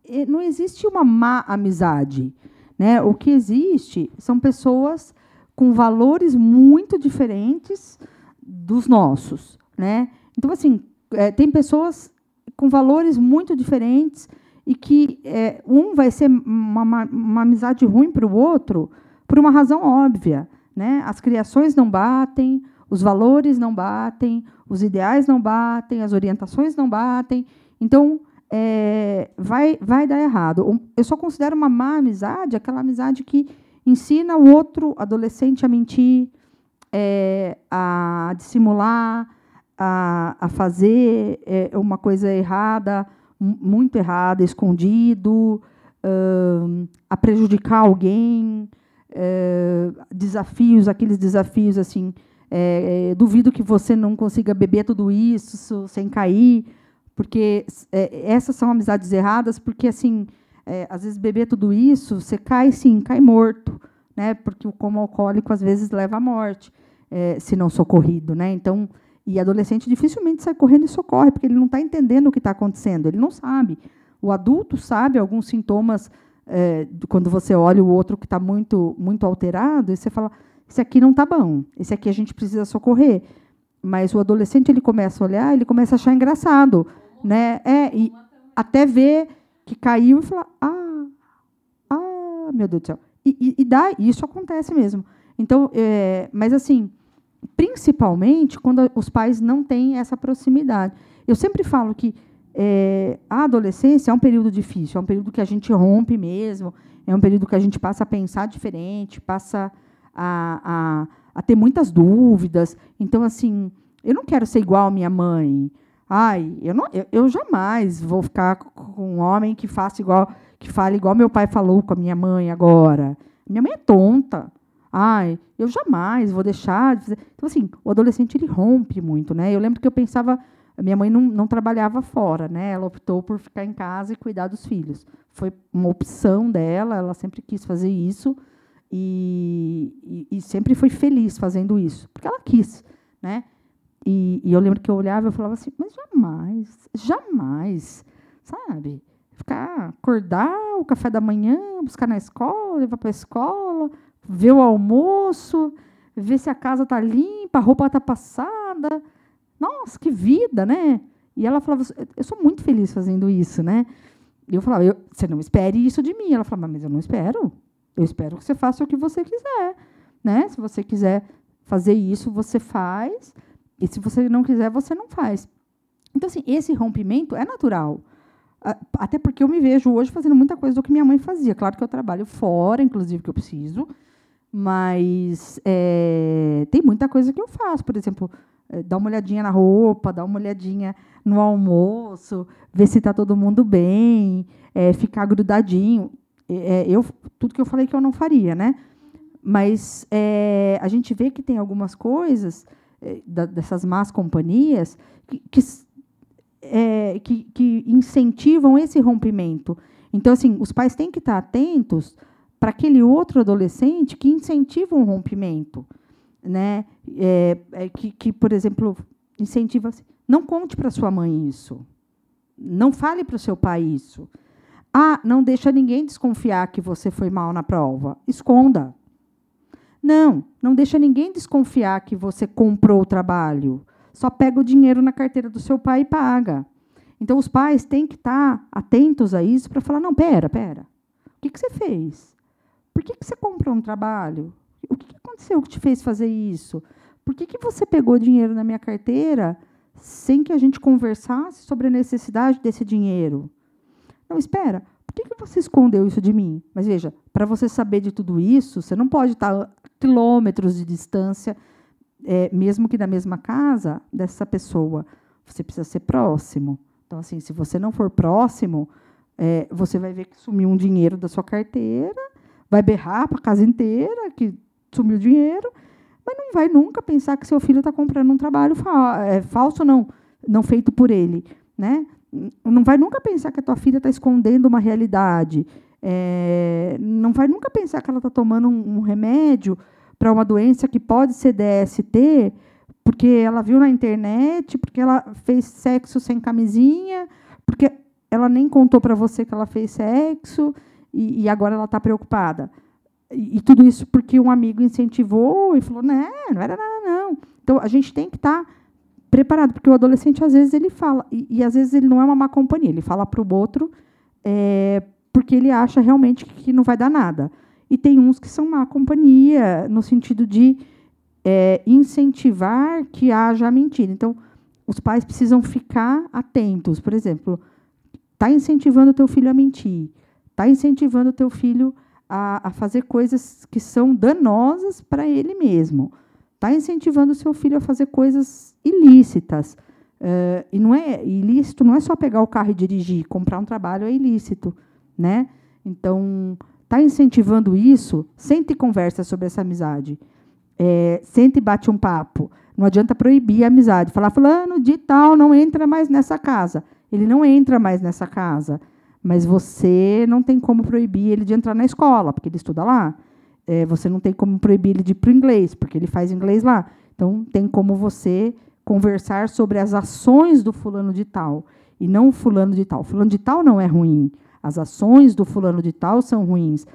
é, não existe uma má amizade. Né? O que existe são pessoas com valores muito diferentes dos nossos. Né? Então, assim, é, tem pessoas com valores muito diferentes e que é, um vai ser uma, uma, uma amizade ruim para o outro por uma razão óbvia. Né? As criações não batem, os valores não batem, os ideais não batem, as orientações não batem. Então, é, vai, vai dar errado. Eu só considero uma má amizade aquela amizade que ensina o outro adolescente a mentir, é, a dissimular, a, a fazer é, uma coisa errada, muito errada, escondido, uh, a prejudicar alguém, uh, desafios, aqueles desafios assim. É, é, duvido que você não consiga beber tudo isso sem cair, porque é, essas são amizades erradas, porque assim, às vezes beber tudo isso, você cai sim, cai morto, né? Porque o coma alcoólico às vezes leva à morte, se não socorrido, né? Então, e adolescente dificilmente sai correndo e socorre, porque ele não está entendendo o que está acontecendo, ele não sabe. O adulto sabe alguns sintomas é, quando você olha o outro que está muito, muito alterado, e você fala: esse aqui não está bom, esse aqui a gente precisa socorrer. Mas o adolescente ele começa a olhar, ele começa a achar engraçado, né? É, e até ver que caiu e falar: ah, ah, meu Deus do céu. E, e, e dá, isso acontece mesmo. Então, é, mas assim, principalmente quando os pais não têm essa proximidade. Eu sempre falo que é, a adolescência é um período difícil, é um período que a gente rompe mesmo, é um período que a gente passa a pensar diferente, passa a, a, a ter muitas dúvidas. Então, assim, eu não quero ser igual à minha mãe. Ai, eu, não, eu, eu jamais vou ficar com um homem que faça igual, que fale igual meu pai falou com a minha mãe agora. Minha mãe é tonta. Ai, eu jamais vou deixar de fazer. Então, assim, o adolescente ele rompe muito, né? Eu lembro que eu pensava, minha mãe não, não trabalhava fora, né? Ela optou por ficar em casa e cuidar dos filhos. Foi uma opção dela, ela sempre quis fazer isso e, e, e sempre foi feliz fazendo isso, porque ela quis, né? E, e eu lembro que eu olhava e falava assim, mas jamais, jamais, sabe? Ficar, acordar, o café da manhã, buscar na escola, levar para a escola, ver o almoço, ver se a casa está limpa, a roupa está passada. Nossa, que vida, né? E ela falava, eu sou muito feliz fazendo isso, né? E eu falava, você não espere isso de mim. Ela falava, mas eu não espero. Eu espero que você faça o que você quiser, né? Se você quiser fazer isso, você faz. E se você não quiser, você não faz. Então, assim, esse rompimento é natural. Até porque eu me vejo hoje fazendo muita coisa do que minha mãe fazia. Claro que eu trabalho fora, inclusive, que eu preciso, mas é, tem muita coisa que eu faço. Por exemplo, é, dar uma olhadinha na roupa, dar uma olhadinha no almoço, ver se está todo mundo bem, é, ficar grudadinho. É, eu, tudo que eu falei que eu não faria, né? Mas é, a gente vê que tem algumas coisas é, da- dessas más companhias que, que é, que, que incentivam esse rompimento. Então, assim, os pais têm que estar atentos para aquele outro adolescente que incentiva um rompimento, né? É, é, que, que, por exemplo, incentiva assim, não conte para sua mãe isso, não fale para o seu pai isso. Ah, não deixa ninguém desconfiar que você foi mal na prova, esconda. Não, não deixa ninguém desconfiar que você comprou o trabalho. Só pega o dinheiro na carteira do seu pai e paga. Então, os pais têm que estar atentos a isso para falar: não, pera, pera. O que, que você fez? Por que, que você comprou um trabalho? O que, que aconteceu que te fez fazer isso? Por que, que você pegou dinheiro na minha carteira sem que a gente conversasse sobre a necessidade desse dinheiro? Não, espera. Por que, que você escondeu isso de mim? Mas veja, para você saber de tudo isso, você não pode estar a quilômetros de distância, é, mesmo que da mesma casa, dessa pessoa. Você precisa ser próximo. Então, assim, se você não for próximo, é, você vai ver que sumiu um dinheiro da sua carteira, vai berrar para a casa inteira que sumiu dinheiro, mas não vai nunca pensar que seu filho está comprando um trabalho fa é, falso, não, não feito por ele, né? Não vai nunca pensar que a tua filha está escondendo uma realidade. É, não vai nunca pensar que ela está tomando um, um remédio para uma doença que pode ser DST, porque ela viu na internet, porque ela fez sexo sem camisinha, porque ela nem contou para você que ela fez sexo e, e agora ela está preocupada. E, e tudo isso porque um amigo incentivou e falou, não, não era nada, não. Então, a gente tem que estar preparado, porque o adolescente, às vezes, ele fala, e, e às vezes ele não é uma má companhia, ele fala para o outro é, porque ele acha realmente que não vai dar nada. E tem uns que são má companhia, no sentido de é, incentivar que haja mentira. Então, os pais precisam ficar atentos. Por exemplo, está incentivando o teu filho a mentir, está incentivando o teu filho a, a fazer coisas que são danosas para ele mesmo, está incentivando o seu filho a fazer coisas ilícitas. Eh, e não é ilícito, não é só pegar o carro e dirigir, comprar um trabalho é ilícito, né? Então, está incentivando isso, sente conversa sobre essa amizade. É, sente e bate um papo. Não adianta proibir a amizade. Falar, fulano de tal, não entra mais nessa casa. Ele não entra mais nessa casa. Mas você não tem como proibir ele de entrar na escola, porque ele estuda lá. É, você não tem como proibir ele de ir para o inglês, porque ele faz inglês lá. Então, tem como você conversar sobre as ações do fulano de tal, e não o fulano de tal. Fulano de tal não é ruim. As ações do fulano de tal são ruins.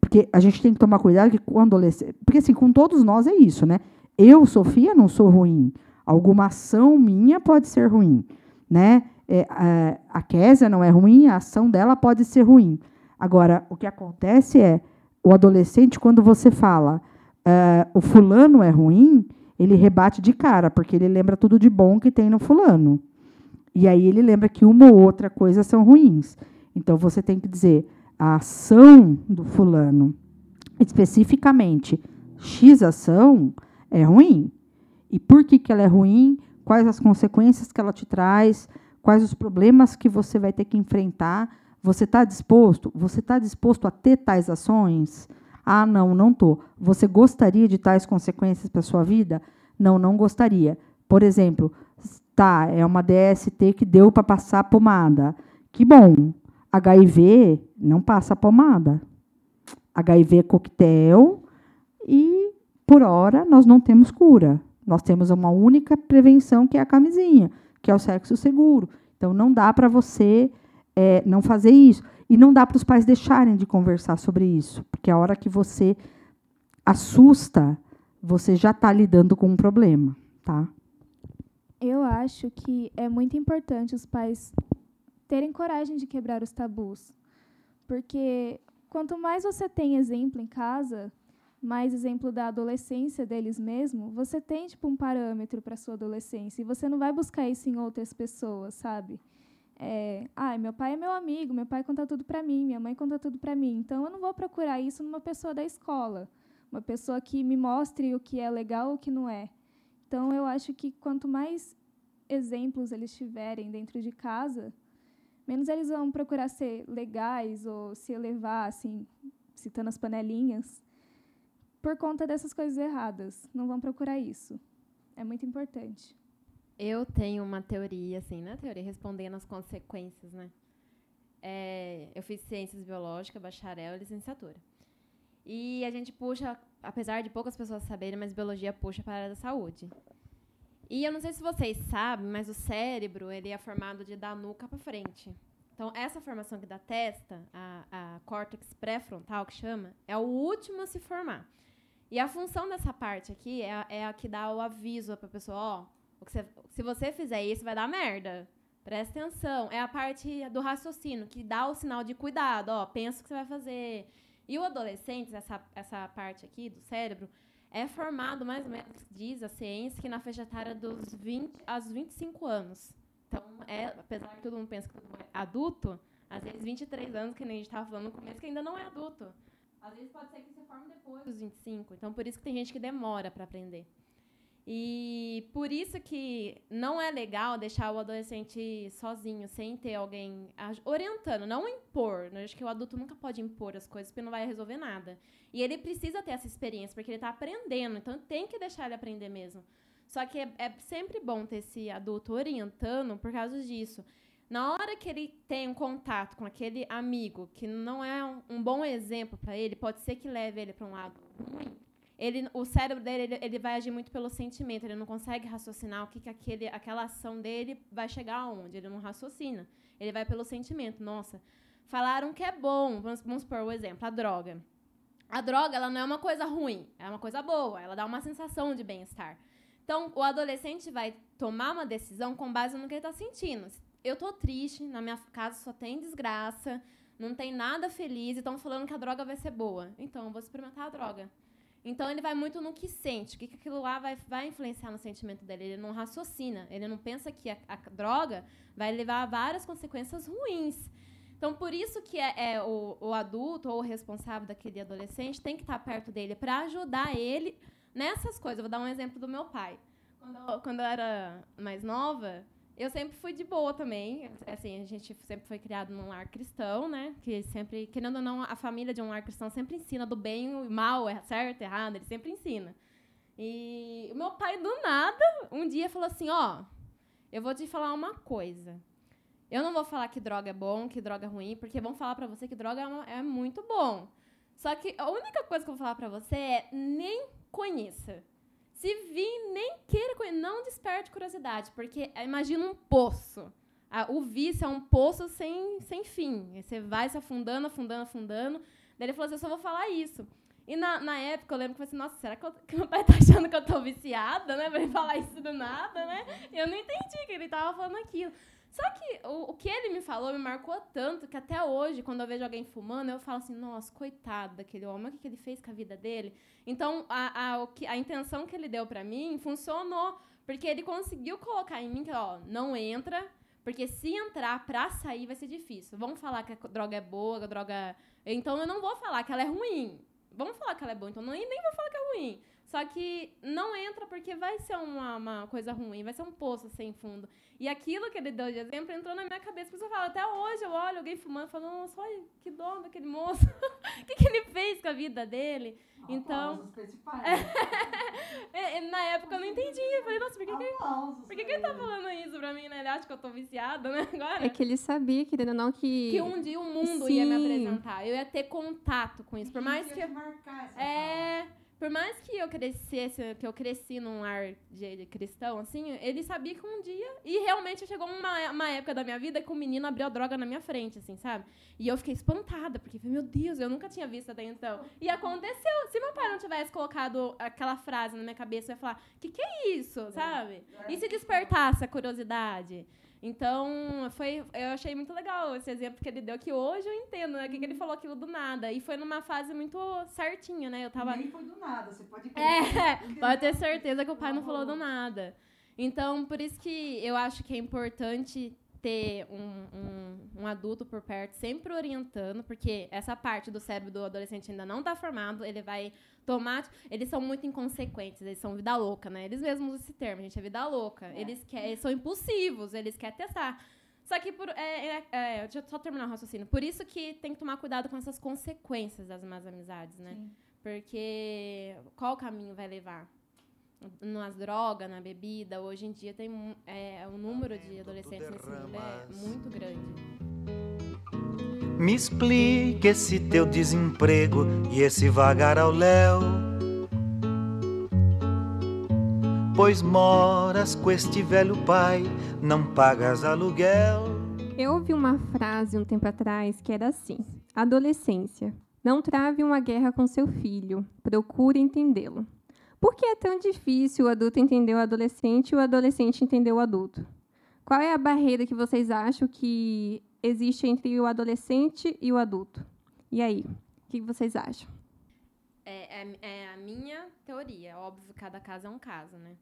Porque a gente tem que tomar cuidado que quando adolescente. Porque, assim, com todos nós é isso, né? Eu, Sofia, não sou ruim. Alguma ação minha pode ser ruim. Né? É, a, Késia não é ruim, a ação dela pode ser ruim. Agora, o que acontece é o adolescente, quando você fala ah, o fulano é ruim, ele rebate de cara, porque ele lembra tudo de bom que tem no fulano. E aí ele lembra que uma ou outra coisa são ruins. Então você tem que dizer a ação do fulano, especificamente X ação, é ruim. E por que, que ela é ruim? Quais as consequências que ela te traz? Quais os problemas que você vai ter que enfrentar? Você está disposto? Você está disposto a ter tais ações? Ah, não, não estou. Você gostaria de tais consequências para a sua vida? Não, não gostaria. Por exemplo, tá, é uma DST que deu para passar pomada. Que bom. HIV não passa pomada. HIV é coquetel e, por hora, nós não temos cura. Nós temos uma única prevenção, que é a camisinha, que é o sexo seguro. Então, não dá para você é, não fazer isso. E não dá para os pais deixarem de conversar sobre isso, porque a hora que você assusta, você já está lidando com um problema, tá? Eu acho que é muito importante os pais terem coragem de quebrar os tabus. Porque quanto mais você tem exemplo em casa, mais exemplo da adolescência deles mesmo, você tem tipo um parâmetro para sua adolescência e você não vai buscar isso em outras pessoas, sabe? é, ah, meu pai é meu amigo, meu pai conta tudo para mim, minha mãe conta tudo para mim. Então eu não vou procurar isso numa pessoa da escola, uma pessoa que me mostre o que é legal ou o que não é. Então eu acho que quanto mais exemplos eles tiverem dentro de casa, menos eles vão procurar ser legais ou se elevar, assim, citando as panelinhas, por conta dessas coisas erradas. Não vão procurar isso. É muito importante. Eu tenho uma teoria, assim, né? Teoria respondendo às consequências, né? É, eu fiz ciências biológicas, bacharel e licenciatura. E a gente puxa, apesar de poucas pessoas saberem, mas biologia puxa para a área da saúde. E eu não sei se vocês sabem, mas o cérebro ele é formado de da nuca para frente. Então, essa formação aqui da testa, a, a córtex pré-frontal, que chama, é o último a se formar. E a função dessa parte aqui é, a- é a que dá o aviso para a pessoa, ó, o que você- se você fizer isso, vai dar merda. Presta atenção. É a parte do raciocínio, que dá o sinal de cuidado, ó, pensa o que você vai fazer. E o adolescente, essa, essa parte aqui do cérebro, é formado mais ou menos, diz a ciência, que na faixa etária dos 20 aos 25 anos. Então, é, apesar que todo mundo pensa que todo mundo é adulto, às vezes 23 anos, que nem a gente estava falando no começo, que ainda não é adulto. Às vezes pode ser que você forme depois dos 25. Então, por isso que tem gente que demora para aprender. E por isso que não é legal deixar o adolescente sozinho, sem ter alguém orientando, não impor. né? Acho que o adulto nunca pode impor as coisas, porque não vai resolver nada. E ele precisa ter essa experiência, porque ele está aprendendo, então tem que deixar ele aprender mesmo. Só que é, é sempre bom ter esse adulto orientando por causa disso. Na hora que ele tem um contato com aquele amigo que não é um, um bom exemplo para ele, pode ser que leve ele para um lado ruim. Ele, o cérebro dele ele, ele vai agir muito pelo sentimento, ele não consegue raciocinar o que, que aquele, aquela ação dele vai chegar aonde. Ele não raciocina. Ele vai pelo sentimento. Nossa, falaram que é bom. Vamos, vamos supor o exemplo, a droga. A droga ela não é uma coisa ruim, é uma coisa boa. Ela dá uma sensação de bem-estar. Então, o adolescente vai tomar uma decisão com base no que ele está sentindo. Eu tô triste, na minha casa só tem desgraça, não tem nada feliz, e estão falando que a droga vai ser boa. Então, eu vou experimentar a droga. Então, ele vai muito no que sente, o que, aquilo lá vai, vai influenciar no sentimento dele. Ele não raciocina, ele não pensa que a, a droga vai levar a várias consequências ruins. Então, por isso que é, é o, o adulto ou o responsável daquele adolescente tem que estar perto dele para ajudar ele nessas coisas. Eu vou dar um exemplo do meu pai. Quando eu, quando eu era mais nova, eu sempre fui de boa também. Assim, a gente sempre foi criado num lar cristão, né? Que sempre, querendo ou não, a família de um lar cristão sempre ensina do bem e mal, é certo, errado, ele sempre ensina. E o meu pai, do nada, um dia falou assim: Ó, eu vou te falar uma coisa. Eu não vou falar que droga é bom, que droga é ruim, porque vão falar pra você que droga é, é muito bom. Só que a única coisa que eu vou falar pra você é nem conheça. Se vir, nem queira conhecer, não desperte curiosidade, porque imagina um poço. O vício é um poço sem, sem fim. Você vai se afundando, afundando, afundando. Daí ele falou assim, eu só vou falar isso. E na, na época eu lembro que eu falei assim, nossa, será que, eu- que meu pai tá achando que eu tô viciada, né? Pra ele falar isso do nada, né? E eu não entendi que ele tava falando aquilo. Só que o, o que ele me falou me marcou tanto que até hoje, quando eu vejo alguém fumando, eu falo assim, nossa, coitado daquele homem, o que que ele fez com a vida dele. Então, a, a, que, a intenção que ele deu pra mim funcionou, porque ele conseguiu colocar em mim que, ó, não entra, porque se entrar pra sair vai ser difícil. Vamos falar que a droga é boa, que a droga... Então, eu não vou falar que ela é ruim. Vamos falar que ela é boa, então não, nem vou falar que é ruim. Só que não entra porque vai ser uma, uma coisa ruim, vai ser um poço sem fundo. E aquilo que ele deu de exemplo entrou na minha cabeça. Por isso eu falo, até hoje eu olho alguém fumando e falo, nossa, olha que dó daquele moço. O que, que ele fez com a vida dele? Então, é, é, na época eu não entendi. Eu falei, nossa, por que, que, por que, que ele tá falando isso pra mim, né? Ele acha que eu tô viciada, né? Agora. É que ele sabia, querendo ou não, que. que um dia o mundo ia me Sim. apresentar. Eu ia ter contato com isso. Por mais que. É. Por mais que eu crescesse, que eu cresci num lar de, de cristão, assim, ele sabia que um dia. E realmente chegou uma, uma época da minha vida que o menino abriu a droga na minha frente, assim, sabe? E eu fiquei espantada, porque, meu Deus, eu nunca tinha visto até então. E aconteceu. Se meu pai não tivesse colocado aquela frase na minha cabeça, eu ia falar: que que é isso, sabe? E se despertasse a curiosidade? Então, foi, eu achei muito legal esse exemplo que ele deu, que hoje eu entendo, né? Que que ele falou aquilo do nada. E foi numa fase muito certinha, né? Eu tava. Nem foi do nada, você pode É, pode ter certeza que o pai não falou do nada. Então, por isso que eu acho que é importante ter um, um, um adulto por perto, sempre orientando, porque essa parte do cérebro do adolescente ainda não está formado, ele vai tomar. Eles são muito inconsequentes, eles são vida louca, né? Eles mesmos usam esse termo, gente, é vida louca. Eles, quer, eles são impulsivos, eles querem testar. Só que, por, é, é, é, deixa eu só terminar o raciocínio. Por isso que tem que tomar cuidado com essas consequências das más amizades, né? Porque qual caminho vai levar? Nas drogas, na bebida, hoje em dia tem é, o número de adolescentes nesse mundo é muito grande. Me explique esse teu desemprego e esse vagar ao léu. Pois moras com este velho pai, não pagas aluguel. Eu ouvi uma frase um tempo atrás que era assim: Adolescência. Não trave uma guerra com seu filho. Procure entendê-lo. Por que é tão difícil o adulto entender o adolescente e o adolescente entender o adulto? Qual é a barreira que vocês acham que existe entre o adolescente e o adulto? E aí? O que vocês acham? É, é- é a minha teoria. Óbvio, cada caso é um caso, né?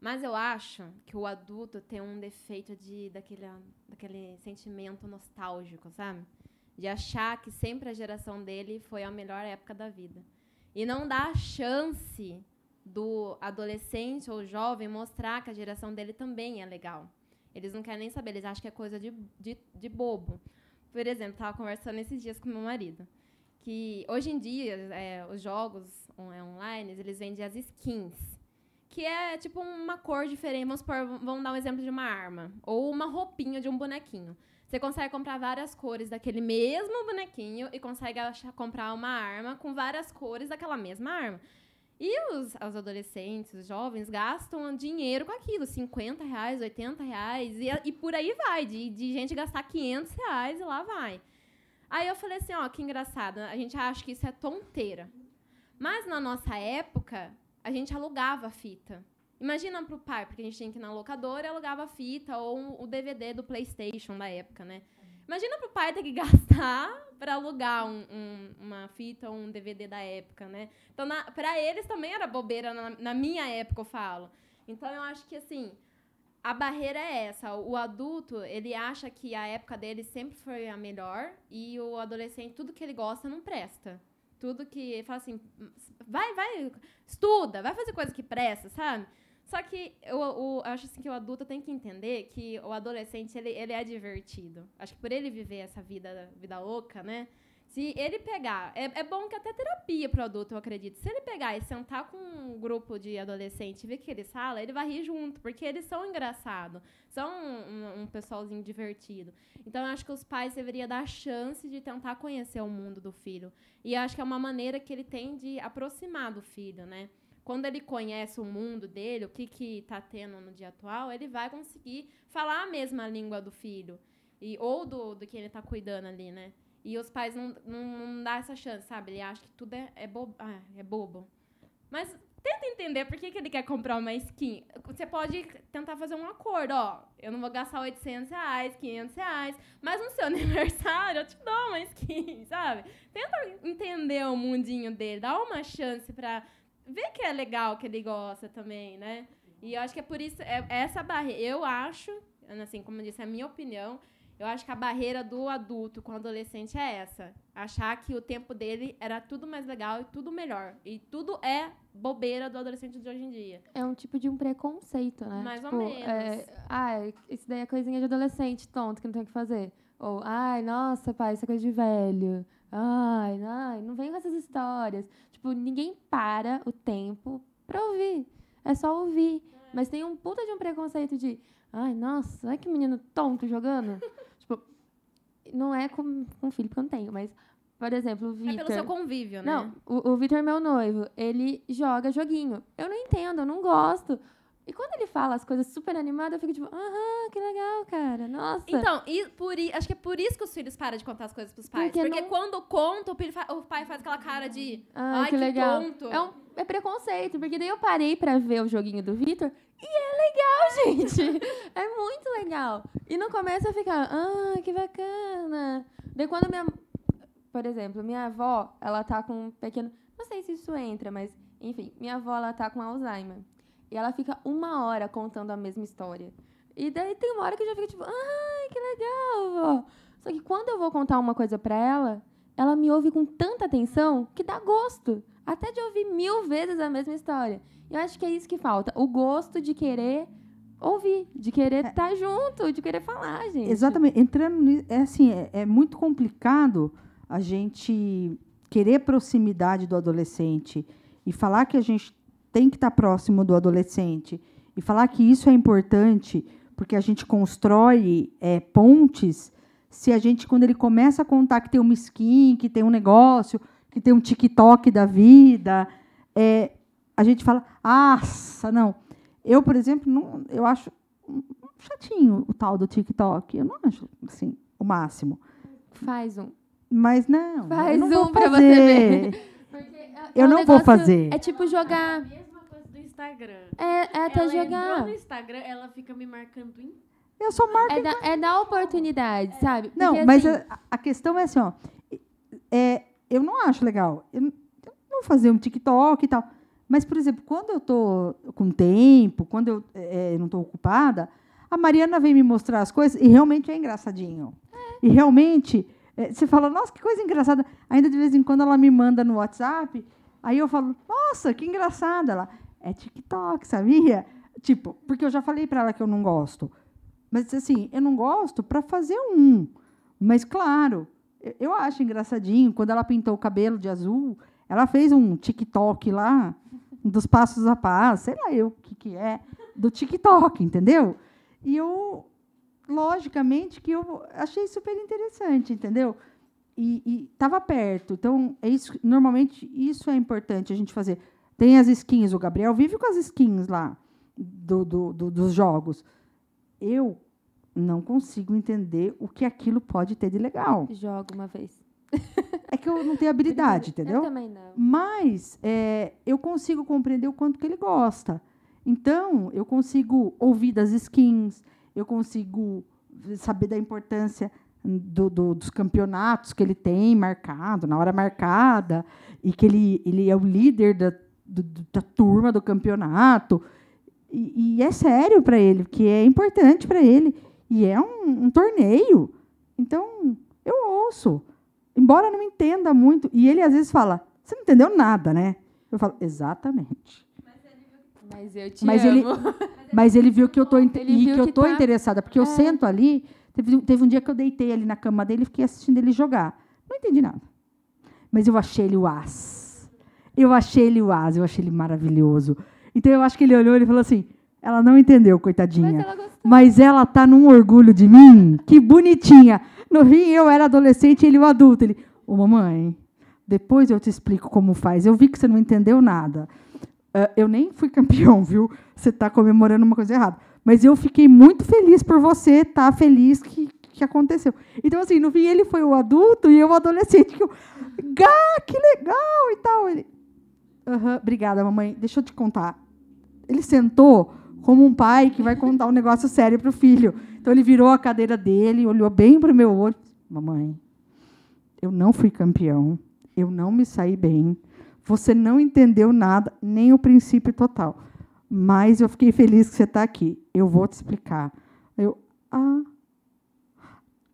Mas eu acho que o adulto tem um defeito de daquele, daquele sentimento nostálgico, sabe? De achar que sempre a geração dele foi a melhor época da vida. E não dá a chance do adolescente ou jovem mostrar que a geração dele também é legal. Eles não querem nem saber, eles acham que é coisa de, de, de bobo. Por exemplo, estava conversando esses dias com meu marido que hoje em dia é, os jogos é, online eles vendem as skins que é tipo uma cor diferente vamos, supor, vamos dar um exemplo de uma arma ou uma roupinha de um bonequinho você consegue comprar várias cores daquele mesmo bonequinho e consegue achar- comprar uma arma com várias cores daquela mesma arma e os, os adolescentes, os jovens, gastam dinheiro com aquilo, 50 reais, 80 reais, e, e por aí vai, de, de gente gastar 500 reais e lá vai. Aí eu falei assim, ó, que engraçado, a gente acha que isso é tonteira. Mas na nossa época, a gente alugava fita. Imagina pro pai, porque a gente tinha que ir na locadora e alugava fita ou o DVD do PlayStation da época, né? Imagina pro pai ter que gastar para alugar um- um- uma fita ou um DVD da época, né? Então, para eles também era bobeira, na, na minha época, eu falo. Então, eu acho que, assim, a barreira é essa. O adulto, ele acha que a época dele sempre foi a melhor e o adolescente, tudo que ele gosta não presta. Tudo que ele fala assim, vai, vai, estuda, vai fazer coisa que presta, sabe? Só que eu, eu acho assim que o adulto tem que entender que o adolescente ele, ele é divertido. Acho que por ele viver essa vida, vida louca, né? Se ele pegar. É, é bom que até terapia pro adulto, eu acredito. Se ele pegar e sentar com um grupo de adolescente e ver que eles falam, ele vai rir junto, porque eles são engraçados. São um- um pessoalzinho divertido. Então, eu acho que os pais deveriam dar a chance de tentar conhecer o mundo do filho. E eu acho que é uma maneira que ele tem de aproximar do filho, né? Quando ele conhece o mundo dele, o que que tá tendo no dia atual, ele vai conseguir falar a mesma língua do filho. E, ou do, do que ele tá cuidando ali, né? E os pais não, não, não dá essa chance, sabe? Ele acha que tudo é, é, bobo, ah, é bobo. Mas tenta entender por que, que ele quer comprar uma skin. Você pode tentar fazer um acordo, ó. Eu não vou gastar 800 reais, 500 reais, mas no seu aniversário eu te dou uma skin, sabe? Tenta entender o mundinho dele, dá uma chance pra ver que é legal, que ele gosta também, né? E eu acho que é por isso, é, é essa barreira. Eu acho, assim, como eu disse, é a minha opinião, eu acho que a barreira do adulto com o adolescente é essa. Achar que o tempo dele era tudo mais legal e tudo melhor. E tudo é bobeira do adolescente de hoje em dia. É um tipo de um preconceito, né? Mais ou Tipo, menos. é, ah, isso daí é coisinha de adolescente, tonto, que não tem o que fazer. Ou, ai, nossa, pai, isso é coisa de velho. Ai, ai, não vem com essas histórias. Tipo, ninguém para o tempo pra ouvir. É só ouvir. Mas tem um puta de um preconceito de, ai, nossa, olha que menino tonto jogando. tipo, não é com, com filho, porque eu não tenho, mas, por exemplo, o Vitor. É pelo seu convívio, né? Não, o, o Vitor, meu noivo, ele joga joguinho. Eu não entendo, eu não gosto. E quando ele fala as coisas super animadas, eu fico tipo, aham, que legal, cara. Nossa. Então, e por, i- acho que é por isso que os filhos param de contar as coisas pros pais. Porque Porque, não- quando conta, o, filho fa- o pai faz aquela cara de. Ai, Ai, que que, legal. tonto. É, um, é preconceito, porque daí eu parei pra ver o joguinho do Vitor e é legal, gente. é muito legal. E no começo eu ficava, ah, que bacana. Daí quando minha. Por exemplo, minha avó, ela tá com um pequeno. Não sei se isso entra, mas, enfim, minha avó, ela tá com Alzheimer. E ela fica uma hora contando a mesma história. E daí tem uma hora que eu já fico tipo, ai, que legal, vó. Só que quando eu vou contar uma coisa pra ela, ela me ouve com tanta atenção que dá gosto. Até de ouvir mil vezes a mesma história. Eu acho que é isso que falta. O gosto de querer ouvir, de querer estar junto, de querer falar, gente. Exatamente. Entrando nisso, é assim, é, é muito complicado a gente querer proximidade do adolescente e falar que a gente tem que estar próximo do adolescente e falar que isso é importante porque a gente constrói é, pontes se a gente, quando ele começa a contar que tem uma skin, que tem um negócio, que tem um TikTok da vida, é, a gente fala, ah, não. Eu, por exemplo, não, eu acho chatinho o tal do TikTok. Eu não acho assim, o máximo. Faz um. Mas não, Faz eu não um pra fazer. você ver. Porque é- é Eu um não vou fazer. É tipo jogar. Instagram. É, é até ela jogar. no Instagram, ela fica me marcando em Eu só marco. É dar é dar oportunidade, sabe? Não, Porque, mas assim, a, a questão é assim, ó. É, eu não acho legal. Eu não, eu não vou fazer um TikTok e tal. Mas, por exemplo, quando eu tô com tempo, quando eu é, não estou ocupada, a Mariana vem me mostrar as coisas e realmente é engraçadinho. E realmente, é, você fala, nossa, que coisa engraçada. Ainda de vez em quando ela me manda no WhatsApp, aí eu falo, nossa, que engraçada. Ela, é TikTok, sabia? Tipo, porque eu já falei para ela que eu não gosto. Mas, assim, eu não gosto para fazer um. Mas, claro, eu- acho engraçadinho. Quando ela pintou o cabelo de azul, ela fez um TikTok lá, dos passos a passo, sei lá eu o que, que é, do TikTok, entendeu? E eu, logicamente, que eu achei super interessante, entendeu? E estava perto. Então, é isso, normalmente, isso é importante a gente fazer. Tem as skins, o Gabriel vive com as skins lá do, do- do- dos jogos. Eu não consigo entender o que aquilo pode ter de legal. Joga uma vez. É que eu não tenho habilidade, entendeu? Eu também não. Mas é, eu consigo compreender o quanto que ele gosta. Então, eu consigo ouvir das skins, eu consigo saber da importância do- do- dos campeonatos que ele tem marcado, na hora marcada, e que ele, ele é o líder da, do- da turma do campeonato. E, e é sério para ele, que é importante para ele. E é um, um torneio. Então, eu ouço. Embora não entenda muito. E ele às vezes fala: Você não entendeu nada, né? Eu falo: Exatamente. Mas eu te Mas amo. ele, mas ele viu que eu tô, Ele e que eu que tô tá- interessada, porque eu É. sento ali. Teve, teve um dia que eu deitei ali na cama dele e fiquei assistindo ele jogar. Não entendi nada. Mas eu achei ele o as. Eu achei ele o as, eu achei ele maravilhoso. Então eu acho que ele olhou e falou assim: ela não entendeu, coitadinha. Mas ela gostou. Mas ela tá num orgulho de mim, que bonitinha. No fim, eu era adolescente e ele o adulto. Ele, ô mamãe, depois eu te explico como faz. Eu vi que você não entendeu nada. Ah, eu nem fui campeão, viu? Você está comemorando uma coisa errada. Mas eu fiquei muito feliz por você estar feliz que, que aconteceu. Então, assim, no fim, ele foi o adulto e eu o adolescente. Que eu, Gá, que legal e tal. Ele, "Aham, obrigada, mamãe. Deixa eu te contar. Ele sentou como um pai que vai contar um negócio sério para o filho. Então, ele virou a cadeira dele, olhou bem para o meu olho. Mamãe, eu não fui campeão. Eu não me saí bem. Você não entendeu nada, nem o princípio total. Mas eu fiquei feliz que você está aqui. Eu vou te explicar. Eu, ah,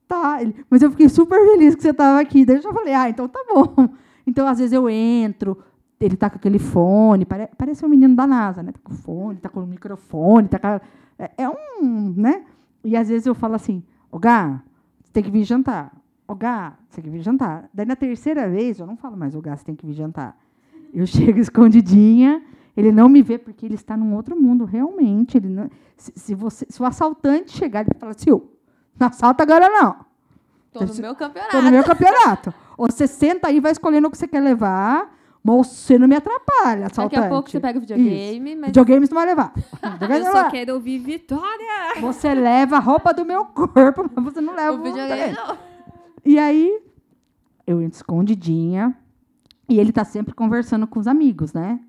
tá. Ele, mas eu fiquei super feliz que você estava aqui. Daí eu já falei, ah, então tá bom. Então, às vezes, eu entro, ele tá com aquele fone, pare, parece um menino da NASA, né? Tá com fone, tá com o microfone, tá com é, é um, né? E às vezes eu falo assim, ô Gá, você tem que vir jantar. Ô Gá, você tem que vir jantar. Daí na terceira vez, eu não falo mais, ô Gá, você tem que vir jantar. Eu chego escondidinha, ele não me vê porque ele está num outro mundo, realmente. Ele não, se, se você, se o assaltante chegar, ele fala assim, ô, não assalta agora não. Tô no meu campeonato. Estou no meu campeonato. Ou você senta aí e vai escolhendo o que você quer levar, mas você não me atrapalha, assaltante. Daqui a pouco você pega o videogame, Isso. mas Videogame você não vai levar. Eu só quero ouvir Vitória! Você leva a roupa do meu corpo, mas você não leva o videogame não. E aí, eu entro escondidinha, e ele tá sempre conversando com os amigos, né?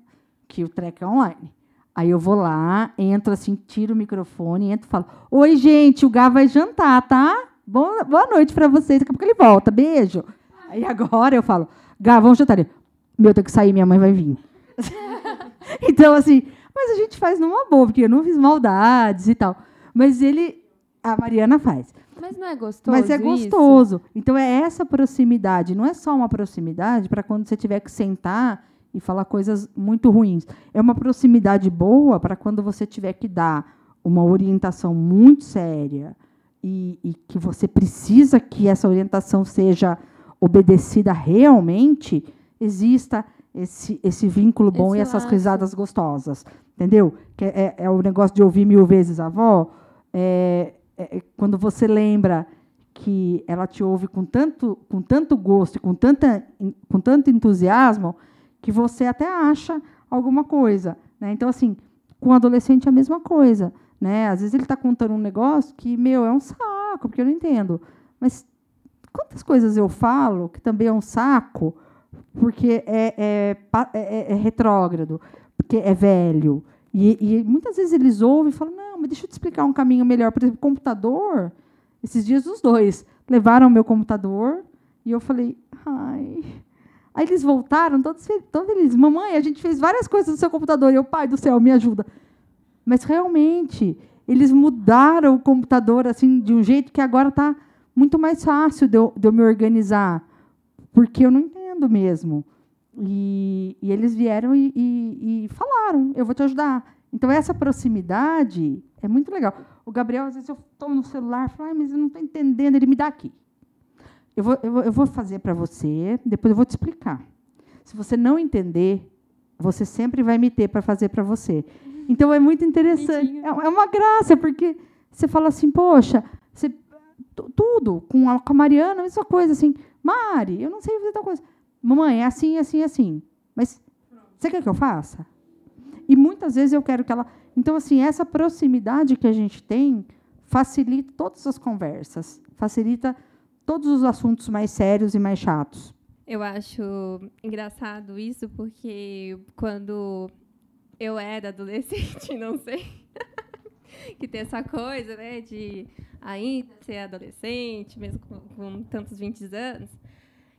Que o treco é online. Aí eu vou lá, entro assim, tiro o microfone, entro e falo: Oi, gente, o Gá vai jantar, tá? Boa, noite pra vocês. Daqui a pouco ele volta. Beijo. Aí agora eu falo: Gá, vamos jantar. Ele, Meu, eu tenho que sair, minha mãe vai vir. então, assim, mas a gente faz numa boa, porque eu não fiz maldades e tal. Mas ele. A Mariana faz. Mas não é gostoso Mas é isso? gostoso. Então é essa proximidade. Não é só uma proximidade para quando você tiver que sentar e falar coisas muito ruins. É uma proximidade boa para quando você tiver que dar uma orientação muito séria e, e que você precisa que essa orientação seja obedecida realmente, exista esse, esse vínculo bom Esse e essas laço. risadas gostosas. Entendeu? Que é, é o negócio de ouvir mil vezes a avó. É, é- é quando você lembra que ela te ouve com tanto, com tanto gosto e com, tanta, com tanto entusiasmo que você até acha alguma coisa. Né? Então, assim, com o adolescente é a mesma coisa. Né? Às vezes ele está contando um negócio que, meu, é um saco, porque eu não entendo. Mas quantas coisas eu falo que também é um saco, porque é, é, pa- é- é retrógrado, porque é velho. E, e muitas vezes eles ouvem e falam, não, mas deixa eu te explicar um caminho melhor. Por exemplo, computador, esses dias os dois levaram o meu computador e eu falei, ai. Aí eles voltaram todos felizes. Mamãe, a gente fez várias coisas no seu computador. E eu, pai do céu, me ajuda. Mas realmente, eles mudaram o computador assim de um jeito que agora está muito mais fácil de eu, de eu me organizar, porque eu não entendo mesmo. E, e eles vieram e, e- e falaram: eu vou te ajudar. Então, essa proximidade é muito legal. O Gabriel, às vezes, eu estou no celular e falo, "Ai, mas eu não estou entendendo. Ele me dá aqui. Eu vou, eu vou, eu vou fazer para você, depois eu vou te explicar. Se você não entender, você sempre vai me ter para fazer para você. Então é muito interessante. É, é uma graça, porque você fala assim, poxa, você, tu- tudo, com a, com a Mariana, a mesma coisa, assim, Mari, eu não sei fazer tal coisa. Mamãe, é assim, assim, assim. Mas você quer que eu faça? E muitas vezes eu quero que ela. Então, assim, essa proximidade que a gente tem facilita todas as conversas, facilita todos os assuntos mais sérios e mais chatos. Eu acho engraçado isso porque quando eu era adolescente, não sei, que tem essa coisa, né, de ainda ser adolescente, mesmo com, com tantos 20 anos.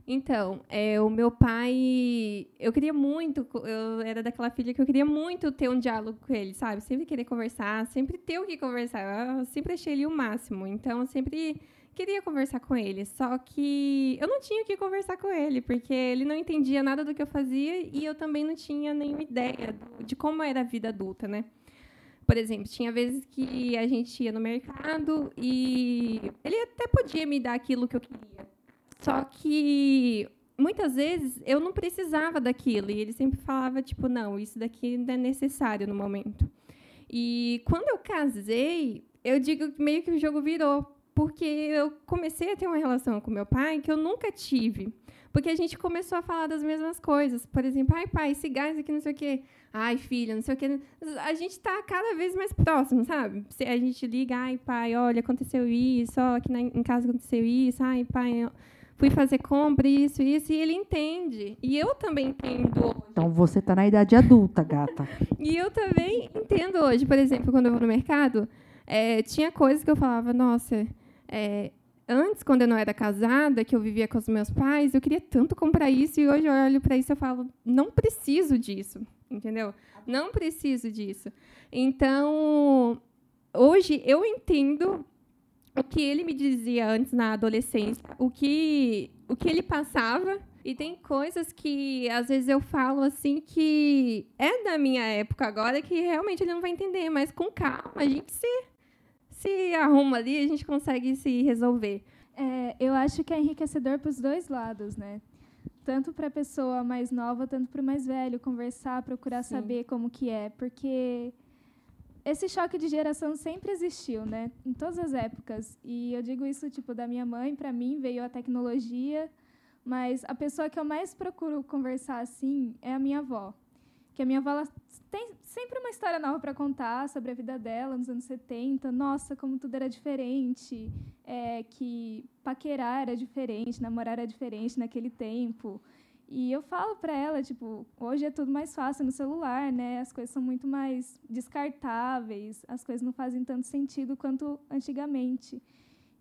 Então, é, o meu pai, eu queria muito, eu era daquela filha que eu queria muito ter um diálogo com ele, sabe? Sempre querer conversar, sempre ter o que conversar. Eu sempre achei ele o máximo. Então, eu sempre queria conversar com ele, só que eu não tinha o que conversar com ele, porque ele não entendia nada do que eu fazia e eu também não tinha nenhuma ideia de como era a vida adulta, né? Por exemplo, tinha vezes que a gente ia no mercado e ele até podia me dar aquilo que eu queria. Só que muitas vezes eu não precisava daquilo e ele sempre falava tipo, não, isso daqui não é necessário no momento. E quando eu casei, eu digo que meio que o jogo virou, porque eu comecei a ter uma relação com meu pai que eu nunca tive. Porque a gente começou a falar das mesmas coisas. Por exemplo, ai, pai, esse gás aqui, não sei o quê. Ai, filha, não sei o quê. A gente está cada vez mais próximo, sabe? A gente liga, ai, pai, olha, aconteceu isso, ó, aqui na, em casa aconteceu isso, ai, pai, fui fazer compra, isso, isso, e ele entende. E eu também entendo hoje. Então você está na idade adulta, gata. E eu também entendo hoje, por exemplo, quando eu vou no mercado, é, tinha coisas que eu falava, nossa, é, antes, quando eu não era casada, que eu vivia com os meus pais, eu queria tanto comprar isso, e hoje eu olho para isso e falo, não preciso disso, entendeu? Não preciso disso. Então, hoje eu entendo o que ele me dizia antes na adolescência, o que, o que ele passava. E tem coisas que às vezes eu falo assim que é da minha época agora que realmente ele não vai entender, mas com calma a gente se, se arruma ali, a gente consegue se resolver. É, eu acho que é enriquecedor para os dois lados, né? Tanto para a pessoa mais nova, tanto para o mais velho, conversar, procurar Sim. saber como que é, porque esse choque de geração sempre existiu, né? Em todas as épocas. E eu digo isso tipo da minha mãe, para mim veio a tecnologia, mas a pessoa que eu mais procuro conversar assim é a minha avó. Que a minha avó tem sempre uma história nova para contar sobre a vida dela nos anos 70. Nossa, como tudo era diferente é, que paquerar era diferente, namorar era diferente naquele tempo. E eu falo para ela, tipo, hoje é tudo mais fácil no celular, né? As coisas são muito mais descartáveis, as coisas não fazem tanto sentido quanto antigamente.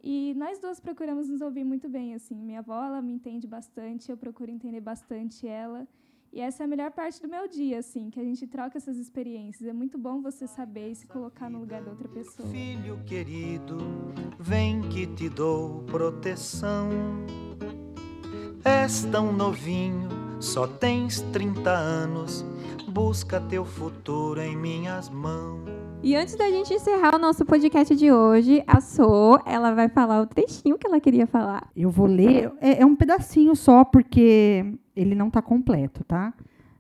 E nós duas procuramos nos ouvir muito bem, assim. Minha avó, ela me entende bastante, eu procuro entender bastante ela. E essa é a melhor parte do meu dia, assim, que a gente troca essas experiências. É muito bom você saber e se colocar no lugar da outra pessoa. Filho querido, vem que te dou proteção. És tão novinho, só tens 30 anos. Busca teu futuro em minhas mãos. E antes da gente encerrar o nosso podcast de hoje, a So, ela vai falar o trechinho que ela queria falar. Eu vou ler, é, é um pedacinho só, porque ele não está completo, tá?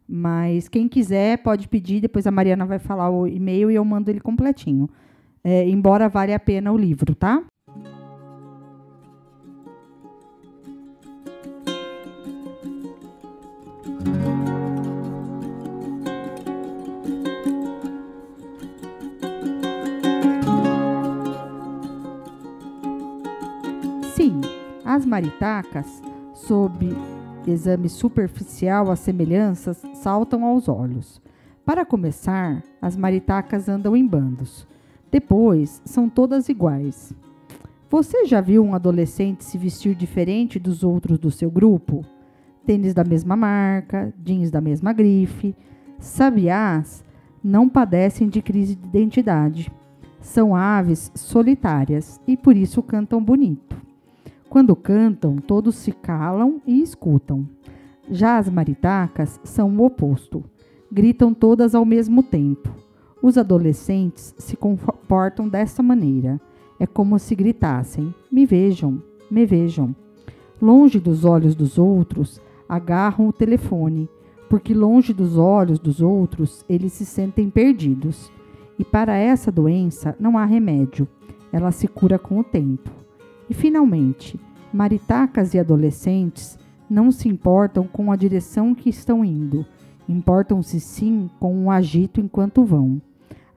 Mas quem quiser pode pedir, depois a Mariana vai falar o e-mail e eu mando ele completinho. É, embora vale a pena o livro, tá? As maritacas, sob exame superficial, as semelhanças saltam aos olhos. Para começar, as maritacas andam em bandos. Depois, são todas iguais. Você já viu um adolescente se vestir diferente dos outros do seu grupo? Tênis da mesma marca, jeans da mesma grife. Sabiás não padecem de crise de identidade. São aves solitárias e por isso cantam bonito. Quando cantam, todos se calam e escutam. Já as maritacas são o oposto. Gritam todas ao mesmo tempo. Os adolescentes se comportam dessa maneira. É como se gritassem: Me vejam, me vejam. Longe dos olhos dos outros, agarram o telefone, porque longe dos olhos dos outros eles se sentem perdidos. E para essa doença não há remédio, ela se cura com o tempo. E finalmente, maritacas e adolescentes não se importam com a direção que estão indo, importam-se sim com o agito enquanto vão.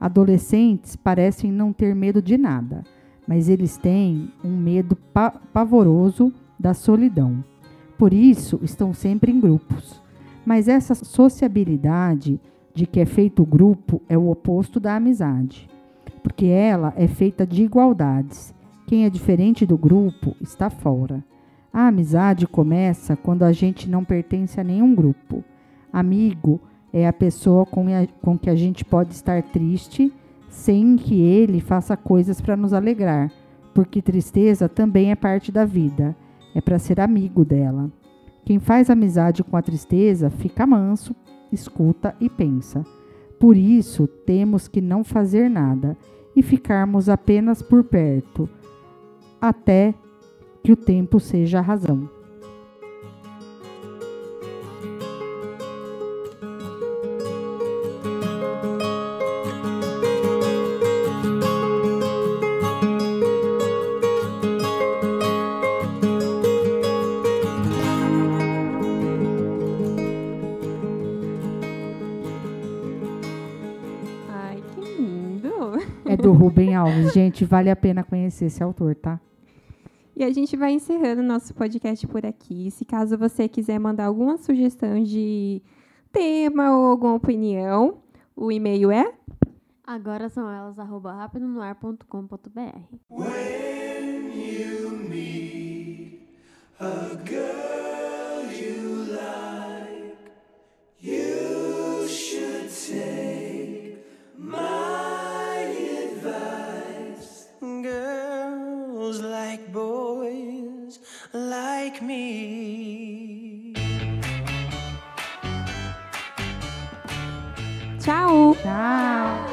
Adolescentes parecem não ter medo de nada, mas eles têm um medo pa pavoroso da solidão. Por isso, estão sempre em grupos. Mas essa sociabilidade de que é feito o grupo é o oposto da amizade, porque ela é feita de igualdades. Quem é diferente do grupo está fora. A amizade começa quando a gente não pertence a nenhum grupo. Amigo é a pessoa com, a, com que a gente pode estar triste sem que ele faça coisas para nos alegrar, porque tristeza também é parte da vida, é para ser amigo dela. Quem faz amizade com a tristeza fica manso, escuta e pensa. Por isso, temos que não fazer nada e ficarmos apenas por perto, até que o tempo seja a razão. Gente, vale a pena conhecer esse autor, tá? E a gente vai encerrando nosso podcast por aqui. Se caso você quiser mandar alguma sugestão de tema ou alguma opinião, o e-mail é Agora são elas, arroba rapidonoar.com.br. When you meet a girl you like, you should take my boys like me. tchau! Tchau!